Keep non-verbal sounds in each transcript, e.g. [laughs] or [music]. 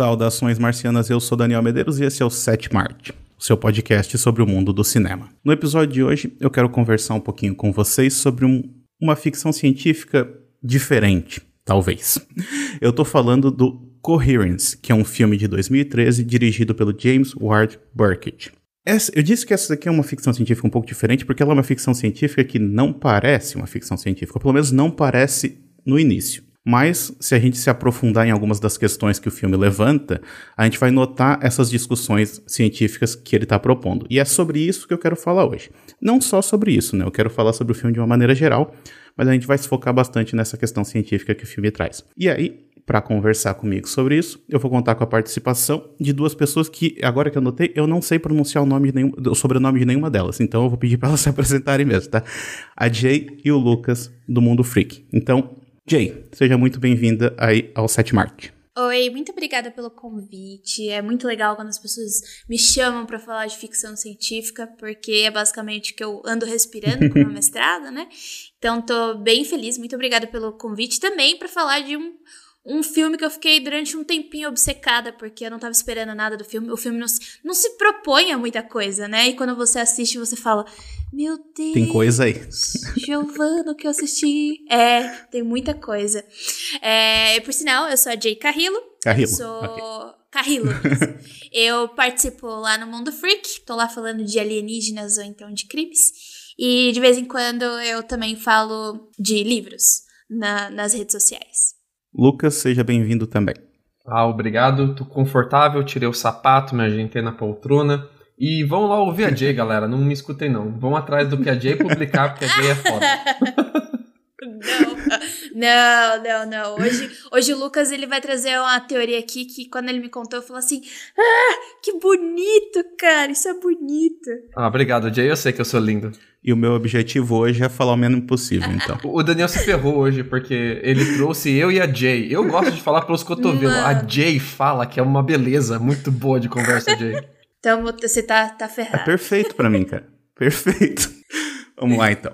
Saudações marcianas, eu sou Daniel Medeiros e esse é o Set Marte, o seu podcast sobre o mundo do cinema. No episódio de hoje, eu quero conversar um pouquinho com vocês sobre um, uma ficção científica diferente, talvez. [laughs] Eu tô falando do Coherence, que é um filme de 2013 dirigido pelo James Ward Burkett. Essa, eu disse que essa daqui é uma ficção científica um pouco diferente porque ela é uma ficção científica que não parece uma ficção científica, ou pelo menos não parece no início. Mas, se a gente se aprofundar em algumas das questões que o filme levanta, a gente vai notar essas discussões científicas que ele está propondo. E é sobre isso que eu quero falar hoje. Não só sobre isso, né? Eu quero falar sobre o filme de uma maneira geral, mas a gente vai se focar bastante nessa questão científica que o filme traz. E aí, para conversar comigo sobre isso, eu vou contar com a participação de duas pessoas que, agora que eu notei, eu não sei pronunciar o nome de nenhum, o sobrenome de nenhuma delas. Então eu vou pedir para elas [laughs] se apresentarem mesmo, tá? A Jay e o Lucas do Mundo Freak. Então, Jay, seja muito bem-vinda aí ao Set Mart. Oi, muito obrigada pelo convite. É muito legal quando as pessoas me chamam para falar de ficção científica, porque é basicamente o que eu ando respirando com uma [laughs] mestrado, né? Então tô bem feliz. Muito obrigada pelo convite também para falar de um um filme que eu fiquei durante um tempinho obcecada, porque eu não tava esperando nada do filme. O filme não se, não se propõe a muita coisa, né? E quando você assiste, você fala: Meu Deus. Tem coisa aí. Giovano, que eu assisti. É, tem muita coisa. É, por sinal, eu sou a Jay Carrillo. Carrillo. Sou. Okay. Carrillo. [laughs] eu participo lá no Mundo Freak. Tô lá falando de alienígenas ou então de crimes. E de vez em quando eu também falo de livros na, nas redes sociais. Lucas, seja bem-vindo também. Ah, obrigado. Tô confortável, tirei o sapato, me ajeitei na poltrona. E vão lá ouvir a Jay, [laughs] galera. Não me escutem, não. Vão atrás do que a Jay publicar, porque a Jay é foda. [laughs] Não, não, não. Hoje, hoje o Lucas ele vai trazer uma teoria aqui que quando ele me contou, eu falei assim: Ah, que bonito, cara, isso é bonito. Ah, obrigado, Jay. Eu sei que eu sou lindo. E o meu objetivo hoje é falar o menos possível, então. [laughs] o Daniel se ferrou hoje, porque ele trouxe eu e a Jay. Eu gosto de falar pelos cotovelos. Mano. A Jay fala que é uma beleza muito boa de conversa, Jay. Então você tá, tá ferrado. É perfeito para mim, cara. Perfeito. Vamos lá, então.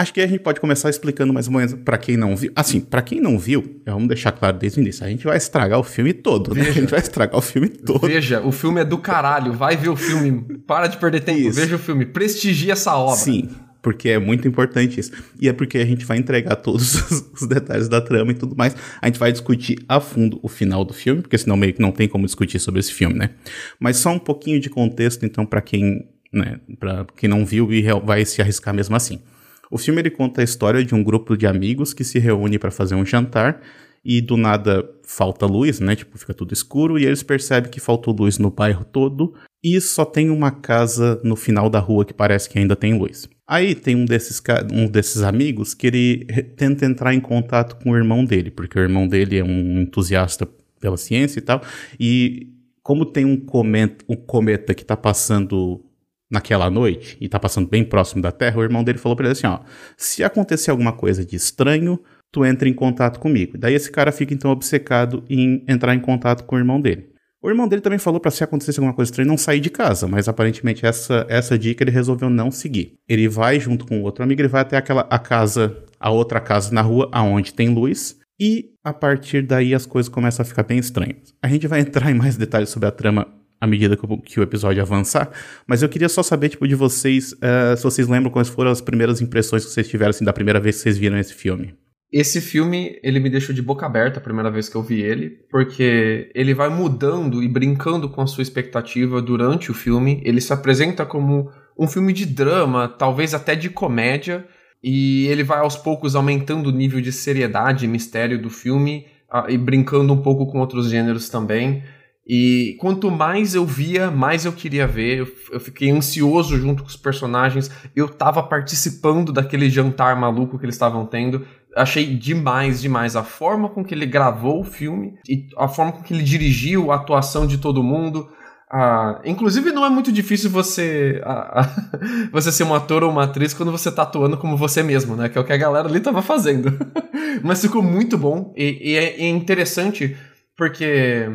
Acho que a gente pode começar explicando mais ou menos para quem não viu. Assim, para quem não viu, vamos deixar claro desde o início, a gente vai estragar o filme todo, né? A gente vai estragar o filme todo. Veja, o filme é do caralho, vai ver o filme, para de perder tempo, isso. veja o filme, prestigia essa obra. Sim, porque é muito importante isso. E é porque a gente vai entregar todos os detalhes da trama e tudo mais. A gente vai discutir a fundo o final do filme, porque senão meio que não tem como discutir sobre esse filme, né? Mas só um pouquinho de contexto, então, para quem, né, para quem não viu e vai se arriscar mesmo assim. O filme ele conta a história de um grupo de amigos que se reúne para fazer um jantar e do nada falta luz, né? Tipo, fica tudo escuro e eles percebem que faltou luz no bairro todo e só tem uma casa no final da rua que parece que ainda tem luz. Aí tem um desses, um desses amigos que ele tenta entrar em contato com o irmão dele, porque o irmão dele é um entusiasta pela ciência e tal, e como tem um cometa, um cometa que está passando naquela noite e tá passando bem próximo da Terra, o irmão dele falou para ele assim, ó, se acontecer alguma coisa de estranho, tu entra em contato comigo. Daí esse cara fica então obcecado em entrar em contato com o irmão dele. O irmão dele também falou para se acontecesse alguma coisa estranha não sair de casa, mas aparentemente essa essa dica ele resolveu não seguir. Ele vai junto com outro amigo, ele vai até aquela a casa, a outra casa na rua aonde tem luz e a partir daí as coisas começam a ficar bem estranhas. A gente vai entrar em mais detalhes sobre a trama à medida que o, que o, episódio avançar. Mas eu queria só saber, tipo, de vocês, uh, se vocês lembram quais foram as primeiras impressões que vocês tiveram, assim, da primeira vez que vocês viram esse filme. Esse filme, ele me deixou de boca aberta a primeira vez que eu vi ele, porque ele vai mudando e brincando com a sua expectativa durante o filme. Ele se apresenta como um filme de drama, talvez até de comédia, e ele vai aos poucos aumentando o nível de seriedade e mistério do filme, e brincando um pouco com outros gêneros também. E quanto mais eu via, mais eu queria ver. Eu, eu, fiquei ansioso junto com os personagens. Eu tava participando daquele jantar maluco que eles estavam tendo. Achei demais, demais a forma com que ele gravou o filme e a forma com que ele dirigiu a atuação de todo mundo. Ah, inclusive, não é muito difícil você ah, [laughs] você ser um ator ou uma atriz quando você tá atuando como você mesmo, né? Que é o que a galera ali tava fazendo. [laughs] Mas ficou muito bom e, e é interessante porque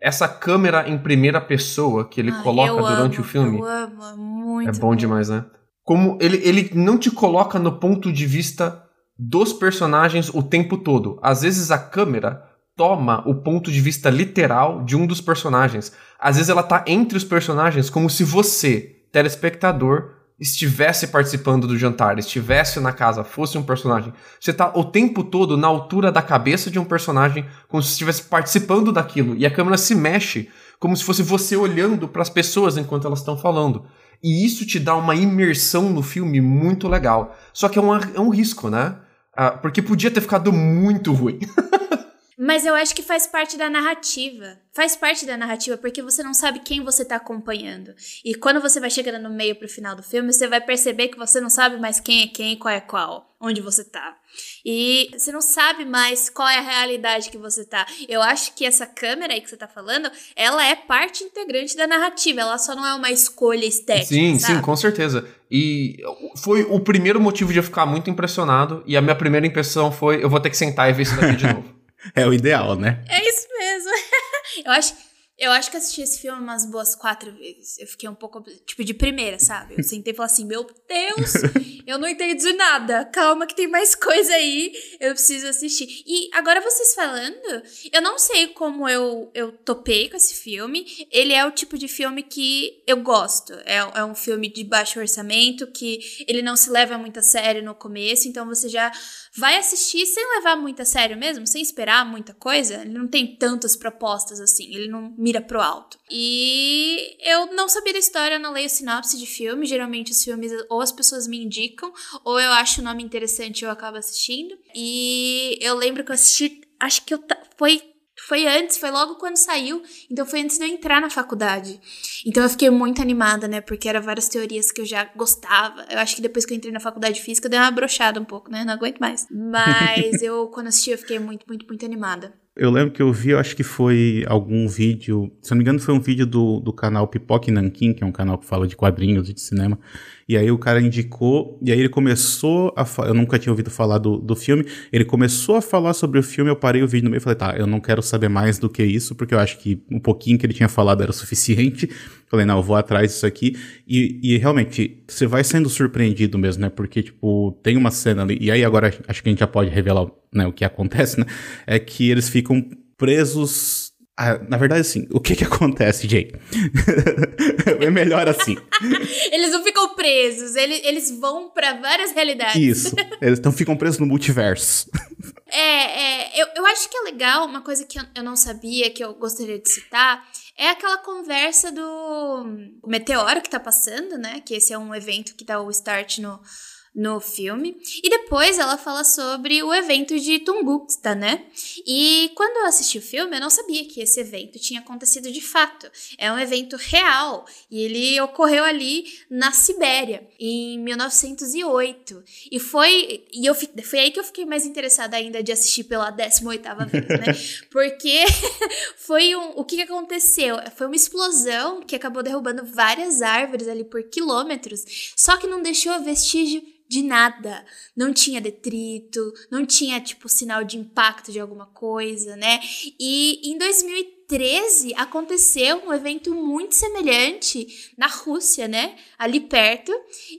essa câmera em primeira pessoa que ele coloca durante amo, o filme. Eu amo, muito. É bom, bom demais, né? Como ele, ele não te coloca no ponto de vista dos personagens o tempo todo. Às vezes a câmera toma o ponto de vista literal de um dos personagens. Às vezes ela tá entre os personagens como se você, telespectador, estivesse participando do jantar, estivesse na casa, fosse um personagem. Você tá o tempo todo na altura da cabeça de um personagem, como se estivesse participando daquilo. E a câmera se mexe como se fosse você olhando para as pessoas enquanto elas estão falando. E isso te dá uma imersão no filme muito legal. Só que é um, é um risco, né? Ah, porque podia ter ficado muito ruim. [laughs] Mas eu acho que faz parte da narrativa. Faz parte da narrativa, porque você não sabe quem você tá acompanhando. E quando você vai chegando no meio pro final do filme, você vai perceber que você não sabe mais quem é quem, qual é qual, onde você tá. E você não sabe mais qual é a realidade que você tá. Eu acho que essa câmera aí que você tá falando, ela é parte integrante da narrativa. Ela só não é uma escolha estética. Sim, sabe? sim, com certeza. E foi o primeiro motivo de eu ficar muito impressionado. E a minha primeira impressão foi: eu vou ter que sentar e ver isso daqui de [laughs] novo. É o ideal, né? É isso. Eu acho. Eu acho que assisti esse filme umas boas quatro vezes. Eu fiquei um pouco, tipo, de primeira, sabe? Eu sentei e falei assim: Meu Deus, eu não entendi nada. Calma, que tem mais coisa aí. Eu preciso assistir. E agora vocês falando, eu não sei como eu, eu topei com esse filme. Ele é o tipo de filme que eu gosto. É, é um filme de baixo orçamento, que ele não se leva muito a sério no começo. Então você já vai assistir sem levar muito a sério mesmo, sem esperar muita coisa. Ele não tem tantas propostas assim. Ele não mira pro alto. E eu não sabia da história, eu não leio sinopse de filme. Geralmente os filmes ou as pessoas me indicam, ou eu acho o nome interessante e eu acabo assistindo. E eu lembro que eu assisti, acho que eu foi foi antes, foi logo quando saiu, então foi antes de eu entrar na faculdade. Então eu fiquei muito animada, né? Porque eram várias teorias que eu já gostava. Eu acho que depois que eu entrei na faculdade de física, deu uma brochada um pouco, né? Não aguento mais. Mas [laughs] eu, quando assisti, eu fiquei muito, muito, muito animada. Eu lembro que eu vi, eu acho que foi algum vídeo, se não me engano, foi um vídeo do, do canal Pipoque Nankin, que é um canal que fala de quadrinhos e de cinema. E aí o cara indicou, e aí ele começou a Eu nunca tinha ouvido falar do, do filme. Ele começou a falar sobre o filme, eu parei o vídeo no meio e falei, tá, eu não quero saber mais do que isso, porque eu acho que um pouquinho que ele tinha falado era o suficiente. Falei, não, eu vou atrás disso aqui. E, e realmente, você vai sendo surpreendido mesmo, né? Porque, tipo, tem uma cena ali, e aí agora acho que a gente já pode revelar né, o que acontece, né? É que eles ficam presos ah, na verdade, assim, o que que acontece, Jay? [laughs] é melhor assim. [laughs] eles não ficam presos, eles, eles vão para várias realidades. Isso, eles tão, ficam presos no multiverso. [laughs] é, é eu, eu acho que é legal, uma coisa que eu, eu não sabia, que eu gostaria de citar, é aquela conversa do meteoro que tá passando, né? Que esse é um evento que tá o start no no filme. E depois ela fala sobre o evento de Tunguska, né? E quando eu assisti o filme, eu não sabia que esse evento tinha acontecido de fato. É um evento real e ele ocorreu ali na Sibéria em 1908. E foi e eu foi aí que eu fiquei mais interessada ainda de assistir pela 18ª vez, né? [laughs] Porque [laughs] foi um, o que, que aconteceu? Foi uma explosão que acabou derrubando várias árvores ali por quilômetros, só que não deixou vestígio de nada. Não tinha detrito, não tinha, tipo, sinal de impacto de alguma coisa, né? E em 2013 aconteceu um evento muito semelhante na Rússia, né? Ali perto,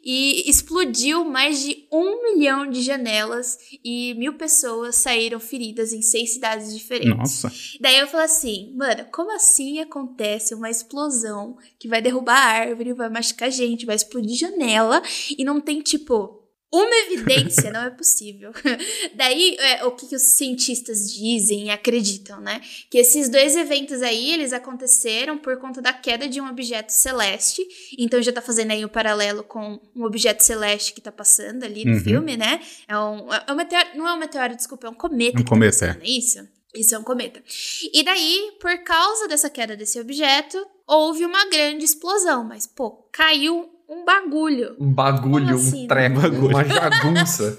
e explodiu mais de um milhão de janelas e mil pessoas saíram feridas em seis cidades diferentes. Nossa. Daí eu falei assim, mano, como assim acontece uma explosão que vai derrubar a árvore, vai machucar gente, vai explodir janela e não tem, tipo, uma evidência não é possível. [laughs] Daí, é, o que, que, os cientistas dizem e acreditam, né? Que esses dois eventos aí, eles aconteceram por conta da queda de um objeto celeste. Então, já tá fazendo aí o um paralelo com um objeto celeste que tá passando ali no uhum. filme, né? É um, é um meteoro, não é um meteoro, desculpa, é um cometa. Um que tá cometa, tá passando, é isso? Isso é um cometa. E daí, por causa dessa queda desse objeto, houve uma grande explosão. Mas, pô, caiu um bagulho. Um bagulho, assim, um treco, uma jagunça.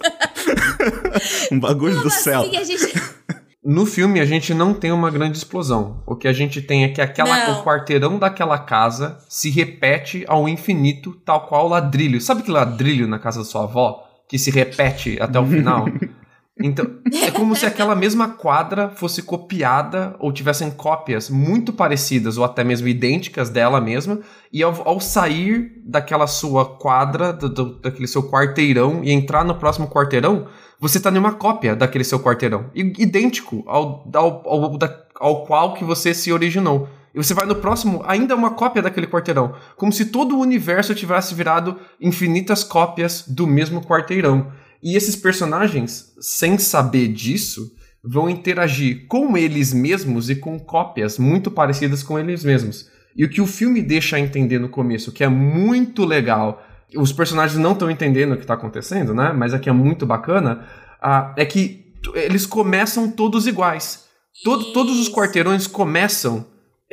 [laughs] um bagulho Como do assim céu. Gente... No filme a gente não tem uma grande explosão. O que a gente tem é que aquela, o quarteirão daquela casa se repete ao infinito, tal qual ladrilho. Sabe que ladrilho na casa da sua avó? Que se repete até o final? [laughs] Então, é como se aquela mesma quadra fosse copiada ou tivessem cópias muito parecidas ou até mesmo idênticas dela mesma, e ao, ao sair daquela sua quadra, do, do, daquele seu quarteirão e entrar no próximo quarteirão, você está em uma cópia daquele seu quarteirão, idêntico ao, ao, ao, ao qual que você se originou. E você vai no próximo, ainda uma cópia daquele quarteirão. Como se todo o universo tivesse virado infinitas cópias do mesmo quarteirão. E esses personagens, sem saber disso, vão interagir com eles mesmos e com cópias muito parecidas com eles mesmos. E o que o filme deixa a entender no começo, que é muito legal, os personagens não estão entendendo o que está acontecendo, né? Mas aqui é muito bacana, uh, é que eles começam todos iguais. Todo, todos os quarteirões começam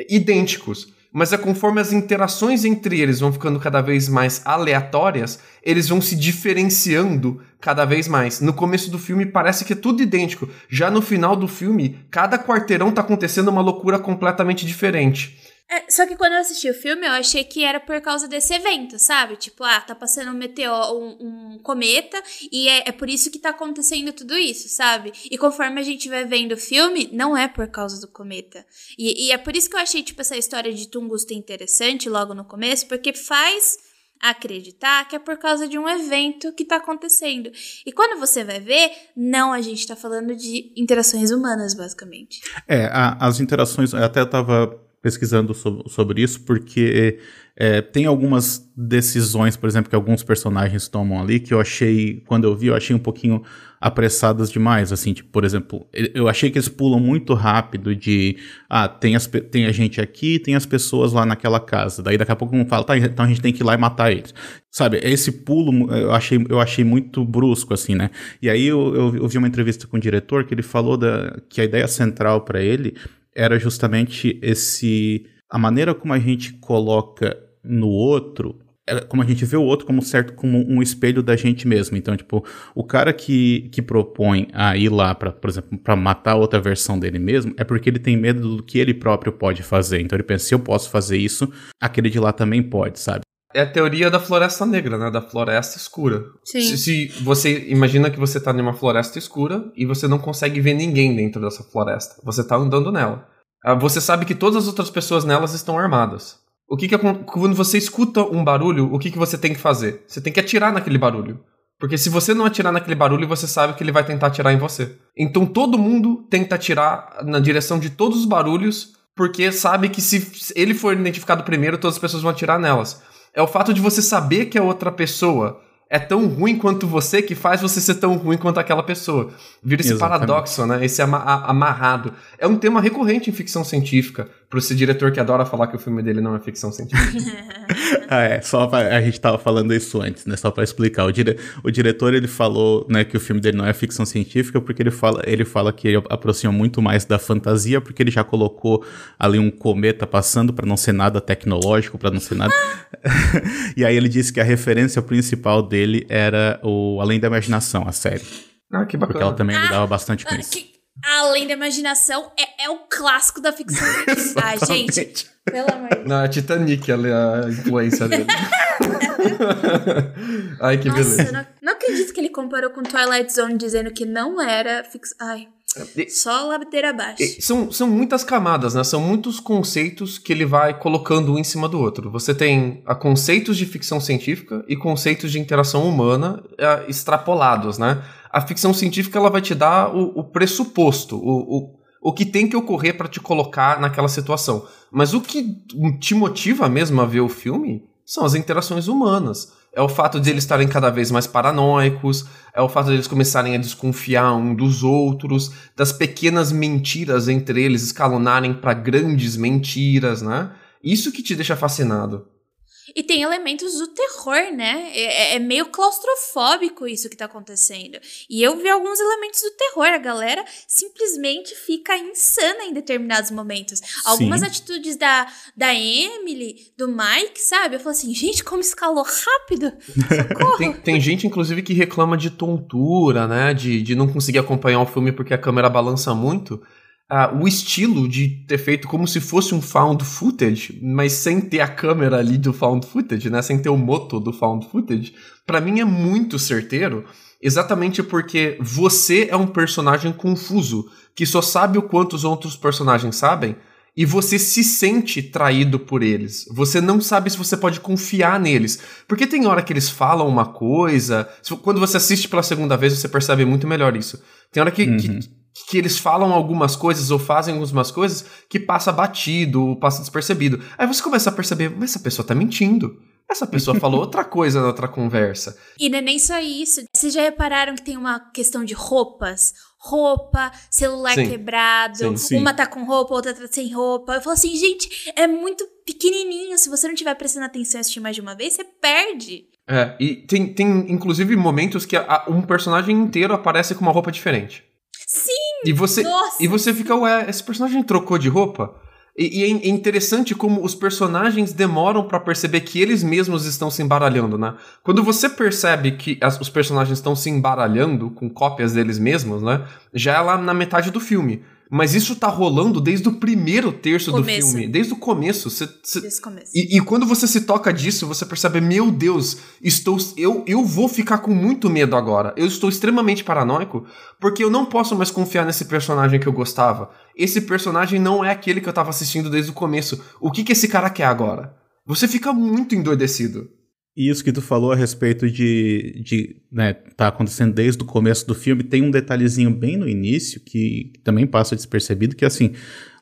idênticos mas é conforme as interações entre eles vão ficando cada vez mais aleatórias, eles vão se diferenciando cada vez mais. No começo do filme parece que é tudo idêntico. Já no final do filme, cada quarteirão tá acontecendo uma loucura completamente diferente. É, só que quando eu assisti o filme, eu achei que era por causa desse evento, sabe? Tipo, ah, tá passando um meteoro, um, um cometa, e é, é, por isso que tá acontecendo tudo isso, sabe? E conforme a gente vai vendo o filme, não é por causa do cometa. E, e é por isso que eu achei, tipo, essa história de Tungusta interessante logo no começo, porque faz acreditar que é por causa de um evento que tá acontecendo. E quando você vai ver, não, a gente tá falando de interações humanas, basicamente. É, a, as interações, eu até tava pesquisando sobre, sobre isso, porque é, tem algumas decisões, por exemplo, que alguns personagens tomam ali, que eu achei, quando eu vi, eu achei um pouquinho apressadas demais, assim, tipo, por exemplo, eu achei que eles pulam muito rápido de, ah, tem, as, tem a gente aqui, tem as pessoas lá naquela casa, daí daqui a pouco um fala, tá, então a gente tem que ir lá e matar eles, sabe, esse pulo eu achei, eu achei muito brusco, assim, né, e aí eu, eu, eu vi uma entrevista com o diretor que ele falou da, que a ideia central para ele era justamente esse a maneira como a gente coloca no outro como a gente vê o outro como certo como um espelho da gente mesmo. Então, tipo, o cara que, que propõe a ir lá para, por exemplo, para matar outra versão dele mesmo, é porque ele tem medo do que ele próprio pode fazer. Então ele pensa, se eu posso fazer isso, aquele de lá também pode, sabe? É a teoria da floresta negra, né? Da floresta escura. Sim. Se, se você imagina que você tá numa floresta escura e você não consegue ver ninguém dentro dessa floresta. Você tá andando nela. Ah, você sabe que todas as outras pessoas nelas estão armadas. O que que quando você escuta um barulho, o que que você tem que fazer? Você tem que atirar naquele barulho. Porque se você não atirar naquele barulho, você sabe que ele vai tentar atirar em você. Então todo mundo tenta atirar na direção de todos os barulhos, porque sabe que se ele for identificado primeiro, todas as pessoas vão atirar nelas é o fato de você saber que a outra pessoa é tão ruim quanto você que faz você ser tão ruim quanto aquela pessoa. Vira esse Exatamente. paradoxo, né? Esse amarrado. É um tema recorrente em ficção científica para esse diretor que adora falar que o filme dele não é ficção científica. [laughs] [laughs] ah, é, só pra, a gente tava falando isso antes, né? Só para explicar. O, dire, o diretor ele falou, né, que o filme dele não é ficção científica porque ele fala, ele fala que ele aproxima muito mais da fantasia porque ele já colocou ali um cometa passando para não ser nada tecnológico, para não ser nada. [laughs] e aí ele disse que a referência principal dele era o Além da Imaginação, a série. Ah, que bacana. Porque ela também lidava bastante com ah, isso. Que Além da imaginação, é, é o clássico da ficção [laughs] científica. ah, gente, pelo amor de Deus. Titanic, ela é a influência dele. [laughs] Ai, que Nossa, beleza. Não, não acredito que ele comparou com Twilight Zone dizendo que não era ficção. Ai. Só ladeira abaixo. São, são muitas camadas, né? São muitos conceitos que ele vai colocando um em cima do outro. Você tem a conceitos de ficção científica e conceitos de interação humana é, extrapolados, né? A ficção científica ela vai te dar o, o pressuposto, o, o, o que tem que ocorrer para te colocar naquela situação. Mas o que te motiva mesmo a ver o filme são as interações humanas. É o fato de eles estarem cada vez mais paranoicos, é o fato de eles começarem a desconfiar um dos outros, das pequenas mentiras entre eles escalonarem para grandes mentiras, né? Isso que te deixa fascinado. E tem elementos do terror, né? É, é, é, meio claustrofóbico isso que tá acontecendo. E eu vi alguns elementos do terror. A galera simplesmente fica insana em determinados momentos. Sim. Algumas atitudes da, da Emily, do Mike, sabe? Eu falo assim, gente, como escalou rápido. [laughs] tem, tem, gente, inclusive, que reclama de tontura, né? De, de não conseguir acompanhar o filme porque a câmera balança muito. Uh, o estilo de ter feito como se fosse um found footage, mas sem ter a câmera ali do found footage, né? Sem ter o moto do found footage, para mim é muito certeiro, exatamente porque você é um personagem confuso, que só sabe o quanto os outros personagens sabem, e você se sente traído por eles. Você não sabe se você pode confiar neles. Porque tem hora que eles falam uma coisa. Quando você assiste pela segunda vez, você percebe muito melhor isso. Tem hora que, uhum. que, que, eles falam algumas coisas ou fazem algumas coisas que passa batido, passa despercebido. Aí você começa a perceber, mas essa pessoa tá mentindo. Essa pessoa [laughs] falou outra coisa na outra conversa. E não é nem só isso. Vocês já repararam que tem uma questão de roupas? roupa, celular sim. quebrado, sim, sim. uma tá com roupa, outra tá sem roupa. Eu falo assim, gente, é muito pequenininho. Se você não tiver prestando atenção e assistir mais de uma vez, você perde. É, e tem, tem inclusive momentos que a, um personagem inteiro aparece com uma roupa diferente. Sim! E você, Nossa. e você fica, ué, esse personagem trocou de roupa? E, e é, é interessante como os personagens demoram para perceber que eles mesmos estão se embaralhando, né? Quando você percebe que as, os personagens estão se embaralhando com cópias deles mesmos, né? Já é lá na metade do filme. Mas isso tá rolando desde o primeiro terço começo. do filme, desde o começo. Cê, cê, desde o começo. E, e, quando você se toca disso, você percebe, meu Deus, estou, eu, eu vou ficar com muito medo agora. Eu estou extremamente paranoico, porque eu não posso mais confiar nesse personagem que eu gostava. Esse personagem não é aquele que eu tava assistindo desde o começo. O que que esse cara quer agora? Você fica muito endoidecido. E isso que tu falou a respeito de, de né, tá acontecendo desde o começo do filme, tem um detalhezinho bem no início que, também passa despercebido, que assim,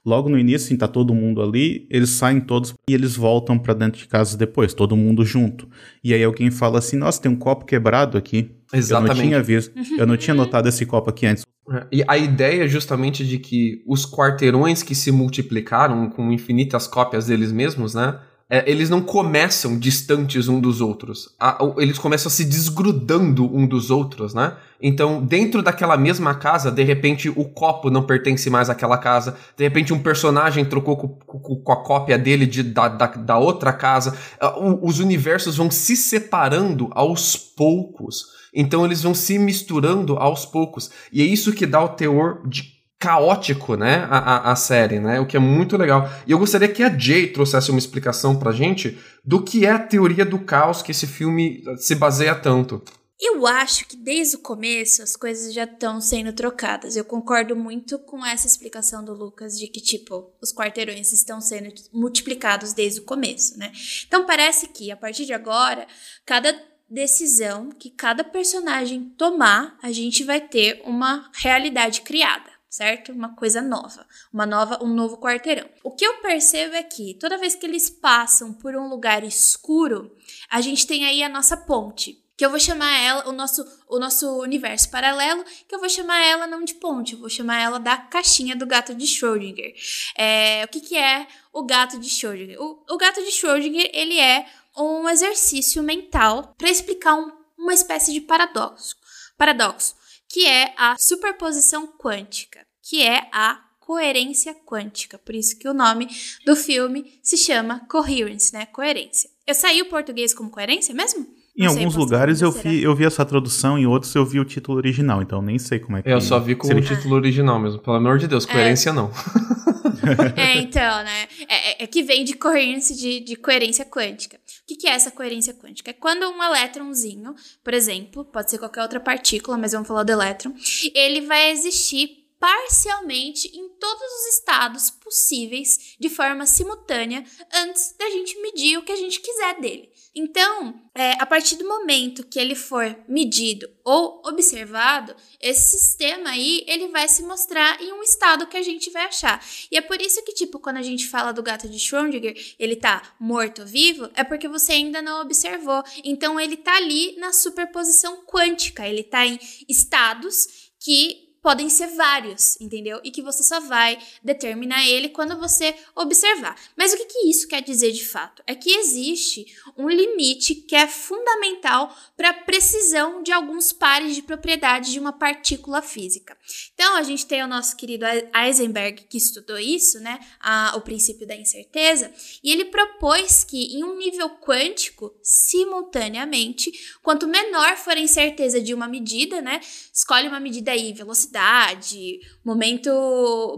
logo no início, assim, tá todo mundo ali, eles saem todos e eles voltam para dentro de casa depois, todo mundo junto. E aí alguém fala assim, nossa, tem um copo quebrado aqui. Exatamente. Eu não tinha visto, eu não tinha notado esse copo aqui antes. É, e a ideia é justamente de que os quarteirões que se multiplicaram com infinitas cópias deles mesmos, né? É, eles não começam distantes um dos outros. A, eles começam se desgrudando um dos outros, né? Então, dentro daquela mesma casa, de repente o copo não pertence mais àquela casa. De repente, um personagem trocou com, com, com a cópia dele de, da, da, da outra casa. O, os universos vão se separando aos poucos. Então, eles vão se misturando aos poucos. E é isso que dá o teor de caótico, né, a, a, a, série, né, o que é muito legal. E eu gostaria que a Jay trouxesse uma explicação pra gente do que é a teoria do caos que esse filme se baseia tanto. Eu acho que desde o começo as coisas já estão sendo trocadas. Eu concordo muito com essa explicação do Lucas de que, tipo, os quarteirões estão sendo multiplicados desde o começo, né? Então parece que, a partir de agora, cada decisão que cada personagem tomar, a gente vai ter uma realidade criada certo? Uma coisa nova, uma nova, um novo quarteirão. O que eu percebo é que toda vez que eles passam por um lugar escuro, a gente tem aí a nossa ponte, que eu vou chamar ela, o nosso, o nosso universo paralelo, que eu vou chamar ela não de ponte, eu vou chamar ela da caixinha do gato de Schrödinger. É, o que, que é o gato de Schrödinger? O, o gato de Schrödinger, ele é um exercício mental para explicar um, uma espécie de paradoxo. Paradoxo, que é a superposição quântica que é a coerência quântica. Por isso que o nome do filme se chama Coherence, né? Coerência. Eu saí o português como coerência mesmo? Em não alguns lugares eu vi, eu vi essa tradução, em outros eu vi o título original, então nem sei como é que... Eu só vi com o título original mesmo, pelo amor de Deus, é. coerência é. não. [laughs] [laughs] é, então, né, é, é, é, que vem de coerência, de, de coerência quântica. O que, que é essa coerência quântica? É quando um elétronzinho, por exemplo, pode ser qualquer outra partícula, mas vamos falar do elétron, ele vai existir parcialmente em todos os estados possíveis de forma simultânea antes da gente medir o que a gente quiser dele. Então, é, a partir do momento que ele for medido ou observado, esse sistema aí ele vai se mostrar em um estado que a gente vai achar. E é por isso que, tipo, quando a gente fala do gato de Schrödinger, ele tá morto ou vivo, é porque você ainda não observou. Então, ele tá ali na superposição quântica, ele tá em estados que podem ser vários, entendeu? E que você só vai determinar ele quando você observar. Mas o que, que isso quer dizer de fato? É que existe um limite que é fundamental para a precisão de alguns pares de propriedades de uma partícula física. Então, a gente tem o nosso querido Heisenberg que estudou isso, né? A, o princípio da incerteza, e ele propôs que em um nível quântico, simultaneamente, quanto menor for a incerteza de uma medida, né? Escolhe uma medida aí, velocidade velocidade, momento,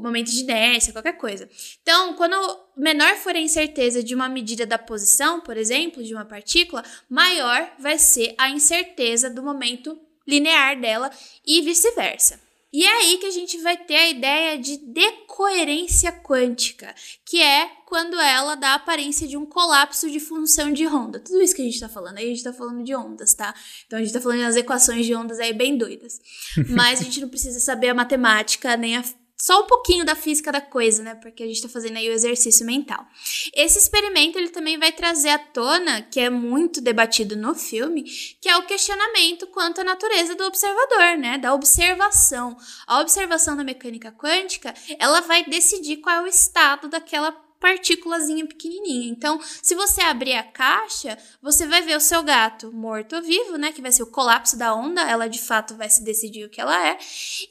momento de inércia, qualquer coisa. Então, quando menor for a incerteza de uma medida da posição, por exemplo, de uma partícula, maior vai ser a incerteza do momento linear dela e vice-versa. E é aí que a gente vai ter a ideia de decoerência quântica, que é quando ela dá a aparência de um colapso de função de onda. Tudo isso que a gente está falando, aí a gente está falando de ondas, tá? Então a gente está falando das equações de ondas aí bem doidas. [laughs] Mas a gente não precisa saber a matemática nem a só um pouquinho da física da coisa, né? Porque a gente está fazendo aí o exercício mental. Esse experimento ele também vai trazer à tona, que é muito debatido no filme, que é o questionamento quanto à natureza do observador, né? Da observação. A observação da mecânica quântica, ela vai decidir qual é o estado daquela partículazinha pequenininha. Então, se você abrir a caixa, você vai ver o seu gato morto ou vivo, né? Que vai ser o colapso da onda. Ela de fato vai se decidir o que ela é.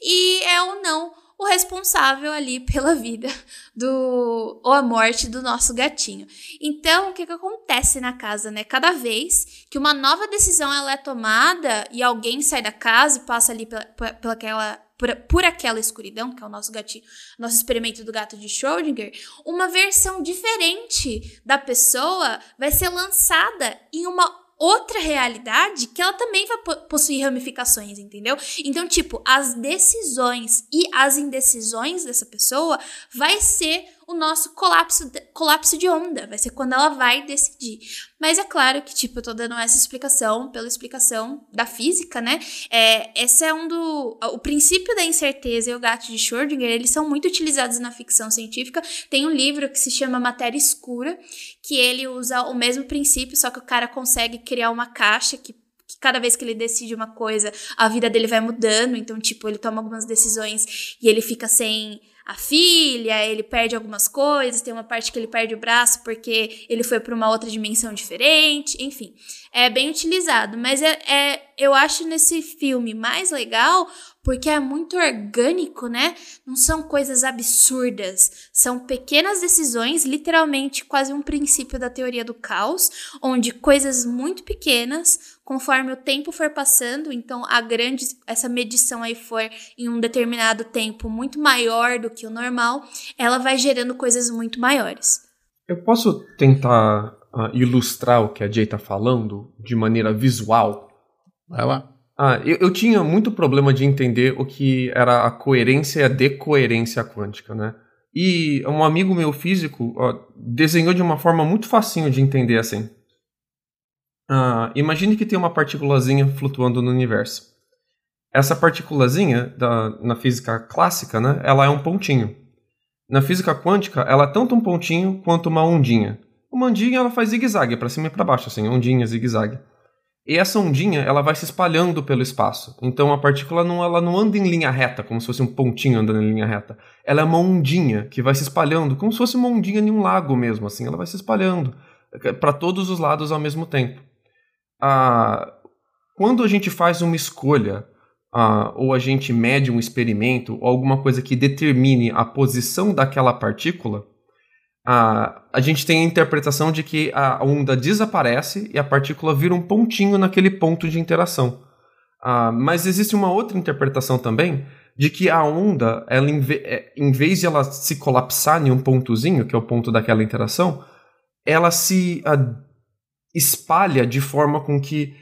E é ou não o responsável ali [laughs] pela vida do ou a morte do nosso gatinho. Então, o que, que acontece na casa, né? Cada vez que uma nova decisão ela é tomada e alguém sai da casa e passa ali pela, pela aquela por, por, aquela escuridão, que é o nosso gatinho, nosso experimento do gato de Schrödinger, uma versão diferente da pessoa vai ser lançada em uma outra realidade que ela também vai possuir ramificações, entendeu? Então, tipo, as decisões e as indecisões dessa pessoa vai ser o nosso colapso, colapso de onda. Vai ser quando ela vai decidir. Mas é claro que, tipo, eu tô dando essa explicação pela explicação da física, né? É, esse é um do... O princípio da incerteza e o gato de Schrödinger, eles são muito utilizados na ficção científica. Tem um livro que se chama Matéria Escura, que ele usa o mesmo princípio, só que o cara consegue criar uma caixa que cada vez que ele decide uma coisa, a vida dele vai mudando. Então, tipo, ele toma algumas decisões e ele fica sem a filha, ele perde algumas coisas, tem uma parte que ele perde o braço porque ele foi para uma outra dimensão diferente, enfim. É bem utilizado, mas é, é, eu acho nesse filme mais legal porque é muito orgânico, né? Não são coisas absurdas, são pequenas decisões, literalmente quase um princípio da teoria do caos, onde coisas muito pequenas conforme o tempo for passando, então a grande essa medição aí for em um determinado tempo muito maior do que o normal, ela vai gerando coisas muito maiores. Eu posso tentar uh, ilustrar o que a Jay está falando de maneira visual? Vai lá. Ah, eu, eu, tinha muito problema de entender o que era a coerência e a decoerência quântica, né? E um amigo meu físico ó, desenhou de uma forma muito facinho de entender assim. Ah, imagine que tem uma partículazinha flutuando no universo. Essa partículazinha, na física clássica, né, ela é um pontinho. Na física quântica, ela é tanto um pontinho quanto uma ondinha. Uma ondinha ela faz zigue-zague para cima e para baixo, assim, ondinha, zigue-zague. E essa ondinha ela vai se espalhando pelo espaço. Então a partícula não, ela não anda em linha reta, como se fosse um pontinho andando em linha reta. Ela é uma ondinha que vai se espalhando, como se fosse uma ondinha em um lago mesmo, assim. Ela vai se espalhando eh, para todos os lados ao mesmo tempo a, quando a gente faz uma escolha, a, ou a gente mede um experimento, ou alguma coisa que determine a posição daquela partícula, a, a gente tem a interpretação de que a onda desaparece e a partícula vira um pontinho naquele ponto de interação. mas existe uma outra interpretação também de que a onda, ela, em, é, em vez de ela se colapsar em um pontozinho, que é o ponto daquela interação, ela se espalha de forma com que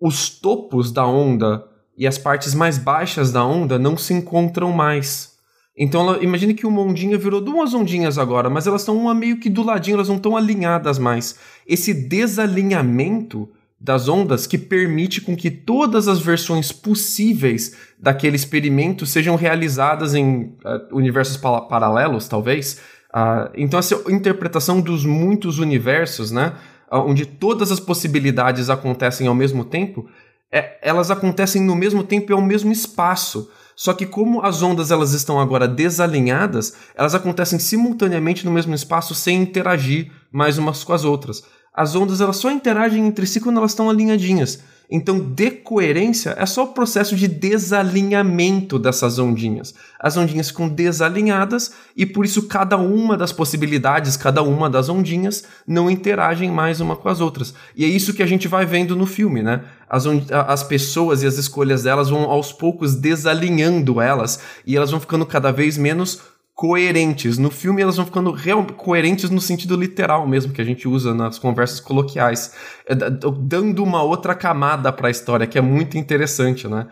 os topos da onda e as partes mais baixas da onda não se encontram mais. Então, ela, imagine que uma ondinha virou duas ondinhas agora, mas elas estão meio que do ladinho, elas não estão alinhadas mais. Esse desalinhamento das ondas que permite com que todas as versões possíveis daquele experimento sejam realizadas em uh, universos paralelos, talvez. Uh, então, essa interpretação dos muitos universos, né? Onde todas as possibilidades acontecem ao mesmo tempo, é, elas acontecem no mesmo tempo e ao mesmo espaço. Só que como as ondas elas estão agora desalinhadas, elas acontecem simultaneamente no mesmo espaço sem interagir mais umas com as outras. As ondas elas só interagem entre si quando elas estão alinhadinhas. Então, decoerência é só o processo de desalinhamento dessas ondinhas. As ondinhas ficam desalinhadas e por isso cada uma das possibilidades, cada uma das ondinhas não interagem mais uma com as outras. E é isso que a gente vai vendo no filme, né? As, as pessoas e as escolhas delas vão aos poucos desalinhando elas e elas vão ficando cada vez menos coerentes. No filme elas vão ficando real, coerentes no sentido literal mesmo, que a gente usa nas conversas coloquiais, é, dando uma outra camada para a história, que é muito interessante, né?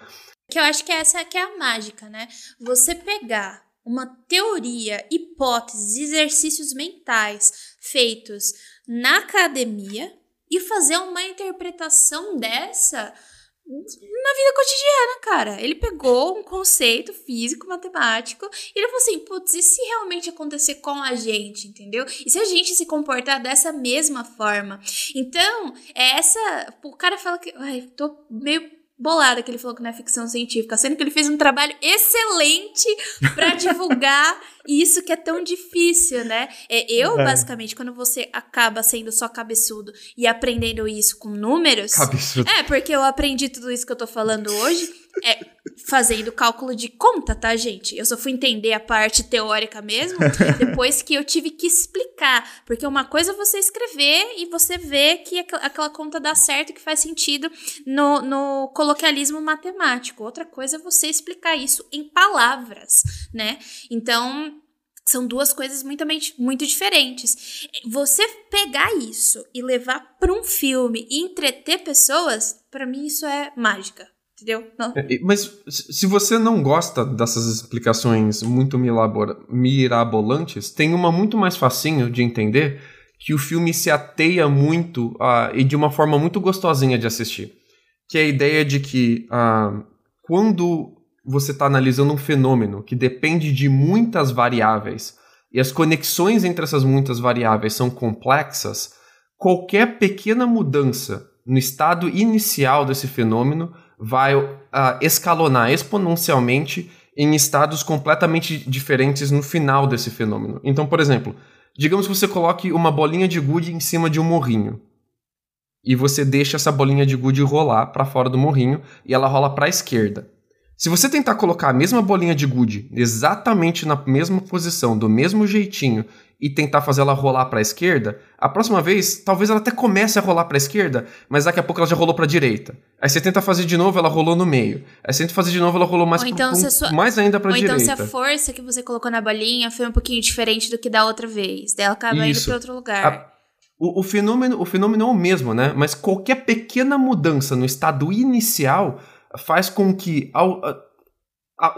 Que eu acho que essa que é a mágica, né? Você pegar uma teoria, hipóteses, exercícios mentais feitos na academia e fazer uma interpretação dessa na vida cotidiana, cara. Ele pegou um conceito físico, matemático, e ele falou assim: putz, e se realmente acontecer com a gente, entendeu? E se a gente se comportar dessa mesma forma? Então, é essa. O cara fala que. Ai, tô meio bolada que ele falou que não é ficção científica, sendo que ele fez um trabalho excelente para [laughs] divulgar isso que é tão difícil, né? É, eu, é. basicamente, quando você acaba sendo só cabeçudo e aprendendo isso com números. Cabeçudo. É, porque eu aprendi tudo isso que eu tô falando hoje. É, fazendo cálculo de conta, tá, gente? Eu só fui entender a parte teórica mesmo [laughs] depois que eu tive que explicar. Porque uma coisa é você escrever e você vê que aquela conta dá certo, que faz sentido no, no coloquialismo matemático. Outra coisa é você explicar isso em palavras, né? Então, são duas coisas muito, muito diferentes. Você pegar isso e levar para um filme e entreter pessoas, para mim isso é mágica. Entendeu? Não. É, mas se você não gosta dessas explicações muito mirabolantes, tem uma muito mais facinho de entender que o filme se ateia muito uh, e de uma forma muito gostosinha de assistir. Que é a ideia de que uh, quando você está analisando um fenômeno que depende de muitas variáveis e as conexões entre essas muitas variáveis são complexas, qualquer pequena mudança no estado inicial desse fenômeno vai uh, escalonar exponencialmente em estados completamente diferentes no final desse fenômeno. Então, por exemplo, digamos que você coloque uma bolinha de gude em cima de um morrinho. E você deixa essa bolinha de gude rolar para fora do morrinho e ela rola para a esquerda. Se você tentar colocar a mesma bolinha de gude exatamente na mesma posição, do mesmo jeitinho, e tentar fazer ela rolar para a esquerda, a próxima vez, talvez ela até comece a rolar para a esquerda, mas daqui a pouco ela já rolou para a direita. Aí você tenta fazer de novo, ela rolou no meio. Aí você tenta fazer de novo, ela rolou mais, então pro, sua... mais ainda para a direita. Ou então se a força que você colocou na bolinha foi um pouquinho diferente do que da outra vez. Daí ela acaba Isso. indo para outro lugar. A... O, o, fenômeno, o fenômeno é o mesmo, né? Mas qualquer pequena mudança no estado inicial faz com que ao,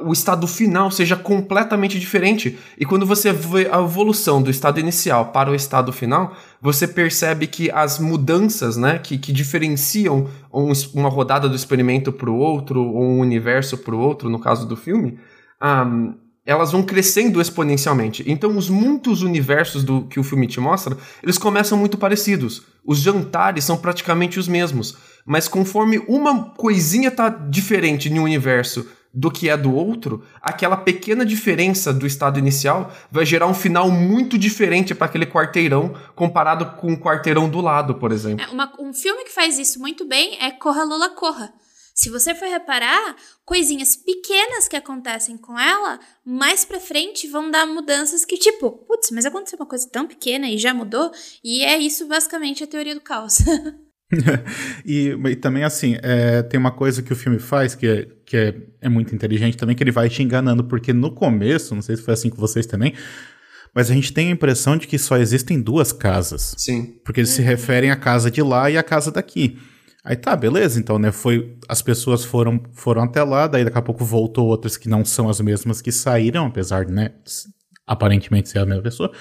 o estado final seja completamente diferente. E quando você vê a evolução do estado inicial para o estado final, você percebe que as mudanças né, que, que diferenciam um, uma rodada do experimento para o outro, ou um universo para o outro, no caso do filme, um, elas vão crescendo exponencialmente. Então, os muitos universos do que o filme te mostra, eles começam muito parecidos. Os jantares são praticamente os mesmos. Mas conforme uma coisinha tá diferente em um universo do que é do outro, aquela pequena diferença do estado inicial vai gerar um final muito diferente para aquele quarteirão comparado com o quarteirão do lado, por exemplo. É, uma, um filme que faz isso muito bem é Corra Lula Corra. Se você for reparar, coisinhas pequenas que acontecem com ela, mais pra frente vão dar mudanças que, tipo, putz, mas aconteceu uma coisa tão pequena e já mudou, e é isso basicamente a teoria do caos. [laughs] [laughs] e, e, também, assim, é, tem uma coisa que o filme faz que, é, que é, é muito inteligente também, que ele vai te enganando, porque no começo, não sei se foi assim com vocês também, mas a gente tem a impressão de que só existem duas casas. Sim. Porque eles se referem à casa de lá e à casa daqui. Aí tá, beleza, então, né? Foi, as pessoas foram, foram até lá, daí daqui a pouco voltou outras que não são as mesmas que saíram, apesar de, né, aparentemente ser a mesma pessoa.